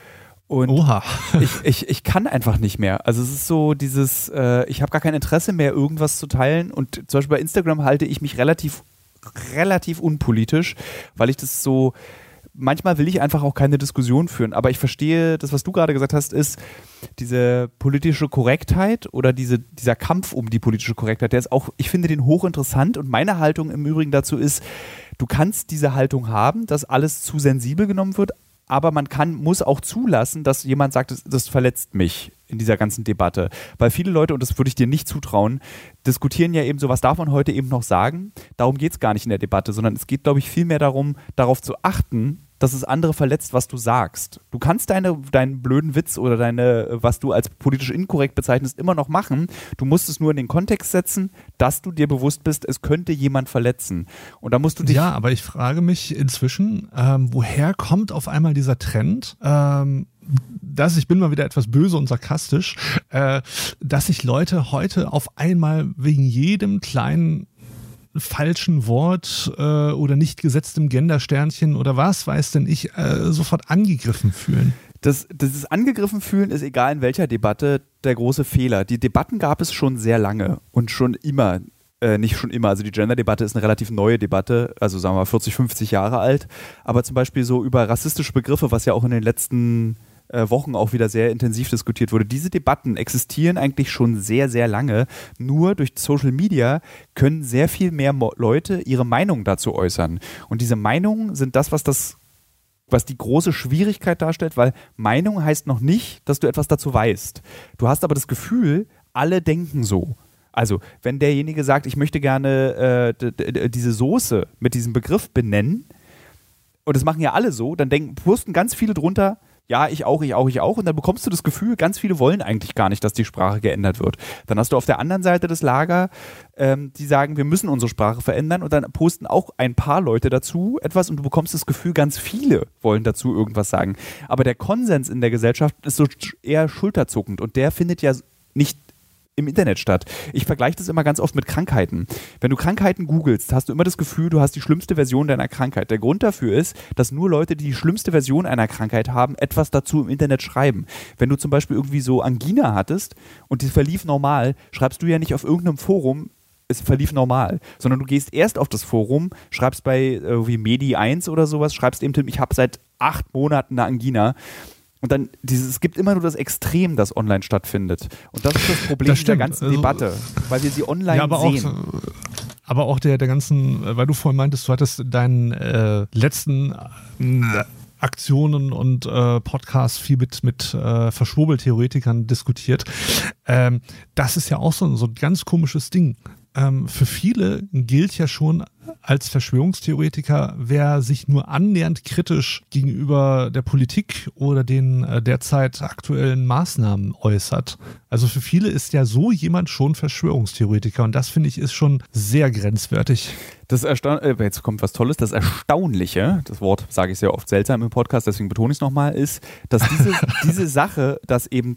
Und Oha. ich, ich, ich kann einfach nicht mehr. Also es ist so dieses, äh, ich habe gar kein Interesse mehr, irgendwas zu teilen. Und zum Beispiel bei Instagram halte ich mich relativ, relativ unpolitisch, weil ich das so, manchmal will ich einfach auch keine Diskussion führen. Aber ich verstehe, das, was du gerade gesagt hast, ist diese politische Korrektheit oder diese, dieser Kampf um die politische Korrektheit, der ist auch, ich finde den hochinteressant. Und meine Haltung im Übrigen dazu ist, du kannst diese Haltung haben, dass alles zu sensibel genommen wird, aber man kann, muss auch zulassen, dass jemand sagt, das, das, verletzt mich in dieser ganzen Debatte. Weil viele Leute, und das würde ich dir nicht zutrauen, diskutieren ja eben so, was darf man heute eben noch sagen. Darum geht es gar nicht in der Debatte, sondern es geht, glaube ich, vielmehr darum, darauf zu achten, dass es andere verletzt, was du sagst. Du kannst deine, deinen blöden Witz oder deine, was du als politisch inkorrekt bezeichnest, immer noch machen. Du musst es nur in den Kontext setzen, dass du dir bewusst bist, es könnte jemand verletzen. Und da musst du dich. Ja, aber ich frage mich inzwischen, ähm, woher kommt auf einmal dieser Trend? Ähm, dass ich bin mal wieder etwas böse und sarkastisch, äh, dass sich Leute heute auf einmal wegen jedem kleinen falschen Wort äh, oder nicht gesetztem Gendersternchen oder was weiß denn ich, äh, sofort angegriffen fühlen. Das, dieses angegriffen fühlen ist egal in welcher Debatte der große Fehler. Die Debatten gab es schon sehr lange und schon immer. Äh, nicht schon immer, also die Gender-Debatte ist eine relativ neue Debatte, also sagen wir mal 40, 50 Jahre alt, aber zum Beispiel so über rassistische Begriffe, was ja auch in den letzten Wochen auch wieder sehr intensiv diskutiert wurde. Diese Debatten existieren eigentlich schon sehr, sehr lange. Nur durch Social Media können sehr viel mehr Mo Leute ihre Meinung dazu äußern. Und diese Meinungen sind das, was das was die große Schwierigkeit darstellt, weil Meinung heißt noch nicht, dass du etwas dazu weißt. Du hast aber das Gefühl, alle denken so. Also, wenn derjenige sagt, ich möchte gerne äh, diese Soße mit diesem Begriff benennen, und das machen ja alle so, dann denken, posten ganz viele drunter, ja, ich auch, ich auch, ich auch. Und dann bekommst du das Gefühl, ganz viele wollen eigentlich gar nicht, dass die Sprache geändert wird. Dann hast du auf der anderen Seite das Lager, ähm, die sagen, wir müssen unsere Sprache verändern und dann posten auch ein paar Leute dazu etwas und du bekommst das Gefühl, ganz viele wollen dazu irgendwas sagen. Aber der Konsens in der Gesellschaft ist so eher schulterzuckend und der findet ja nicht im Internet statt. Ich vergleiche das immer ganz oft mit Krankheiten. Wenn du Krankheiten googelst, hast du immer das Gefühl, du hast die schlimmste Version deiner Krankheit. Der Grund dafür ist, dass nur Leute, die die schlimmste Version einer Krankheit haben, etwas dazu im Internet schreiben. Wenn du zum Beispiel irgendwie so Angina hattest und die verlief normal, schreibst du ja nicht auf irgendeinem Forum, es verlief normal, sondern du gehst erst auf das Forum, schreibst bei irgendwie Medi 1 oder sowas, schreibst eben, ich habe seit acht Monaten eine Angina und dann dieses, es gibt immer nur das Extrem, das online stattfindet. Und das ist das Problem das dieser ganzen also, Debatte, weil wir sie online ja, aber sehen. Auch, aber auch der, der ganzen, weil du vorhin meintest, du hattest deinen äh, letzten äh, Aktionen und äh, Podcasts viel mit, mit äh, Verschwurbeltheoretikern diskutiert. Ähm, das ist ja auch so, so ein ganz komisches Ding. Ähm, für viele gilt ja schon als Verschwörungstheoretiker, wer sich nur annähernd kritisch gegenüber der Politik oder den äh, derzeit aktuellen Maßnahmen äußert. Also für viele ist ja so jemand schon Verschwörungstheoretiker und das finde ich ist schon sehr grenzwertig. Das Ersta äh, jetzt kommt was Tolles. Das Erstaunliche, das Wort sage ich sehr oft seltsam im Podcast, deswegen betone ich es nochmal, ist, dass diese, diese Sache, dass eben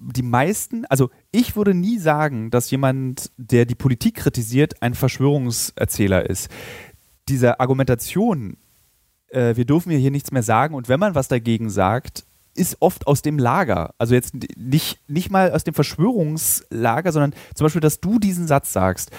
die meisten, also ich würde nie sagen, dass jemand, der die Politik kritisiert, ein Verschwörungserzähler ist. Diese Argumentation, äh, wir dürfen hier nichts mehr sagen und wenn man was dagegen sagt, ist oft aus dem Lager. Also jetzt nicht, nicht mal aus dem Verschwörungslager, sondern zum Beispiel, dass du diesen Satz sagst.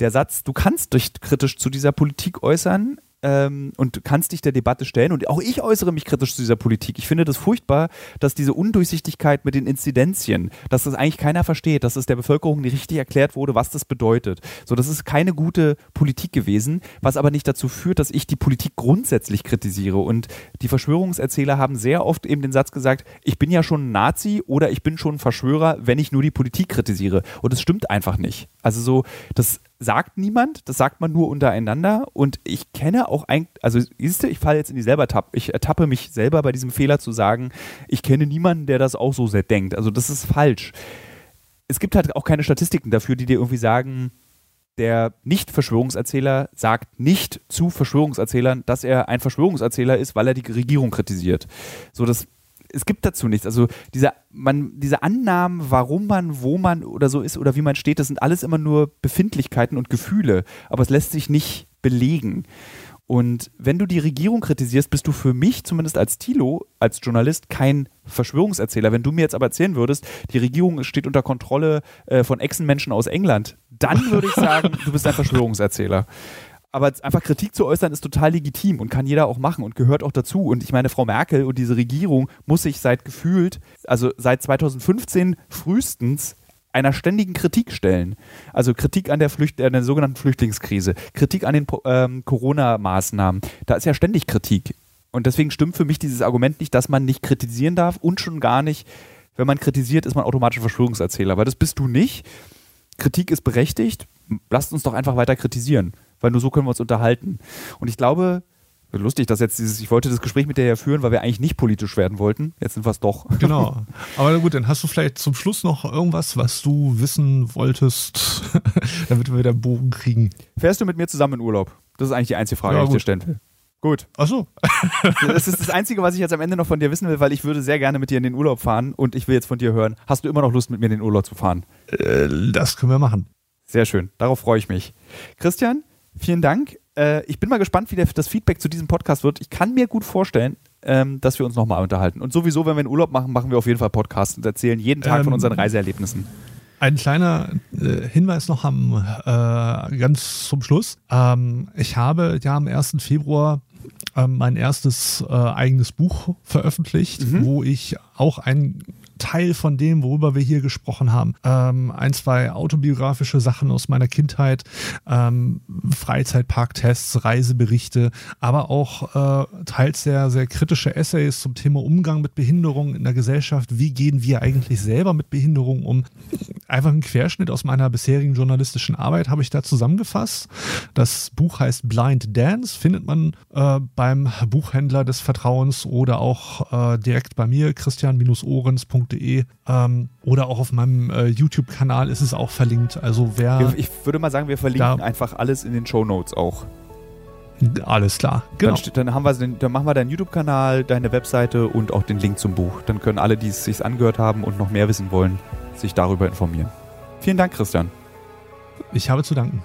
Der Satz, du kannst dich kritisch zu dieser Politik äußern, ähm, und kannst dich der Debatte stellen. Und auch ich äußere mich kritisch zu dieser Politik. Ich finde das furchtbar, dass diese Undurchsichtigkeit mit den Inzidenzien, dass das eigentlich keiner versteht, dass es der Bevölkerung nicht richtig erklärt wurde, was das bedeutet. So, das ist keine gute Politik gewesen, was aber nicht dazu führt, dass ich die Politik grundsätzlich kritisiere. Und die Verschwörungserzähler haben sehr oft eben den Satz gesagt, ich bin ja schon ein Nazi oder ich bin schon ein Verschwörer, wenn ich nur die Politik kritisiere. Und das stimmt einfach nicht. Also so, das sagt niemand, das sagt man nur untereinander und ich kenne auch ein, also siehst du, ich falle jetzt in die selber Tapp, ich ertappe mich selber bei diesem Fehler zu sagen, ich kenne niemanden, der das auch so sehr denkt. Also das ist falsch. Es gibt halt auch keine Statistiken dafür, die dir irgendwie sagen, der Nicht-Verschwörungserzähler sagt nicht zu Verschwörungserzählern, dass er ein Verschwörungserzähler ist, weil er die Regierung kritisiert. So, das es gibt dazu nichts. Also diese, man, diese Annahmen, warum man, wo man oder so ist oder wie man steht, das sind alles immer nur Befindlichkeiten und Gefühle, aber es lässt sich nicht belegen. Und wenn du die Regierung kritisierst, bist du für mich zumindest als Tilo, als Journalist, kein Verschwörungserzähler. Wenn du mir jetzt aber erzählen würdest, die Regierung steht unter Kontrolle äh, von Echsenmenschen aus England, dann würde ich sagen, du bist ein Verschwörungserzähler aber einfach Kritik zu äußern ist total legitim und kann jeder auch machen und gehört auch dazu. Und ich meine, Frau Merkel und diese Regierung muss sich seit gefühlt, also seit 2015 frühestens einer ständigen Kritik stellen. Also Kritik an der, Flücht an der sogenannten Flüchtlingskrise, Kritik an den ähm, Corona-Maßnahmen. Da ist ja ständig Kritik. Und deswegen stimmt für mich dieses Argument nicht, dass man nicht kritisieren darf und schon gar nicht, wenn man kritisiert, ist man automatisch Verschwörungserzähler, weil das bist du nicht. Kritik ist berechtigt. Lasst uns doch einfach weiter kritisieren weil nur so können wir uns unterhalten. Und ich glaube, lustig, dass jetzt dieses, ich wollte das Gespräch mit dir ja führen, weil wir eigentlich nicht politisch werden wollten. Jetzt sind wir es doch. Genau. Aber gut, dann hast du vielleicht zum Schluss noch irgendwas, was du wissen wolltest, damit wir wieder einen Bogen kriegen. Fährst du mit mir zusammen in Urlaub? Das ist eigentlich die einzige Frage, ja, die ich dir stellen will. Gut. Ach so. das ist das Einzige, was ich jetzt am Ende noch von dir wissen will, weil ich würde sehr gerne mit dir in den Urlaub fahren und ich will jetzt von dir hören. Hast du immer noch Lust, mit mir in den Urlaub zu fahren? Äh, das können wir machen. Sehr schön. Darauf freue ich mich. Christian, vielen Dank. Äh, ich bin mal gespannt, wie der, das Feedback zu diesem Podcast wird. Ich kann mir gut vorstellen, ähm, dass wir uns nochmal unterhalten. Und sowieso, wenn wir einen Urlaub machen, machen wir auf jeden Fall Podcasts und erzählen jeden Tag ähm, von unseren Reiseerlebnissen. Ein kleiner äh, Hinweis noch am, äh, ganz zum Schluss. Ähm, ich habe ja am 1. Februar ähm, mein erstes äh, eigenes Buch veröffentlicht, mhm. wo ich auch ein Teil von dem, worüber wir hier gesprochen haben. Ähm, ein, zwei autobiografische Sachen aus meiner Kindheit, ähm, Freizeitparktests, Reiseberichte, aber auch äh, teils sehr, sehr kritische Essays zum Thema Umgang mit Behinderung in der Gesellschaft. Wie gehen wir eigentlich selber mit Behinderung um? Einfach ein Querschnitt aus meiner bisherigen journalistischen Arbeit habe ich da zusammengefasst. Das Buch heißt Blind Dance, findet man äh, beim Buchhändler des Vertrauens oder auch äh, direkt bei mir, christian-ohrens.de www.ftf.de ähm, oder auch auf meinem äh, YouTube-Kanal ist es auch verlinkt. Also wer. Ich würde mal sagen, wir verlinken einfach alles in den Show Notes auch. Alles klar, genau. Dann, dann, haben wir, dann machen wir deinen YouTube-Kanal, deine Webseite und auch den Link zum Buch. Dann können alle, die es sich angehört haben und noch mehr wissen wollen, sich darüber informieren. Vielen Dank, Christian. Ich habe zu danken.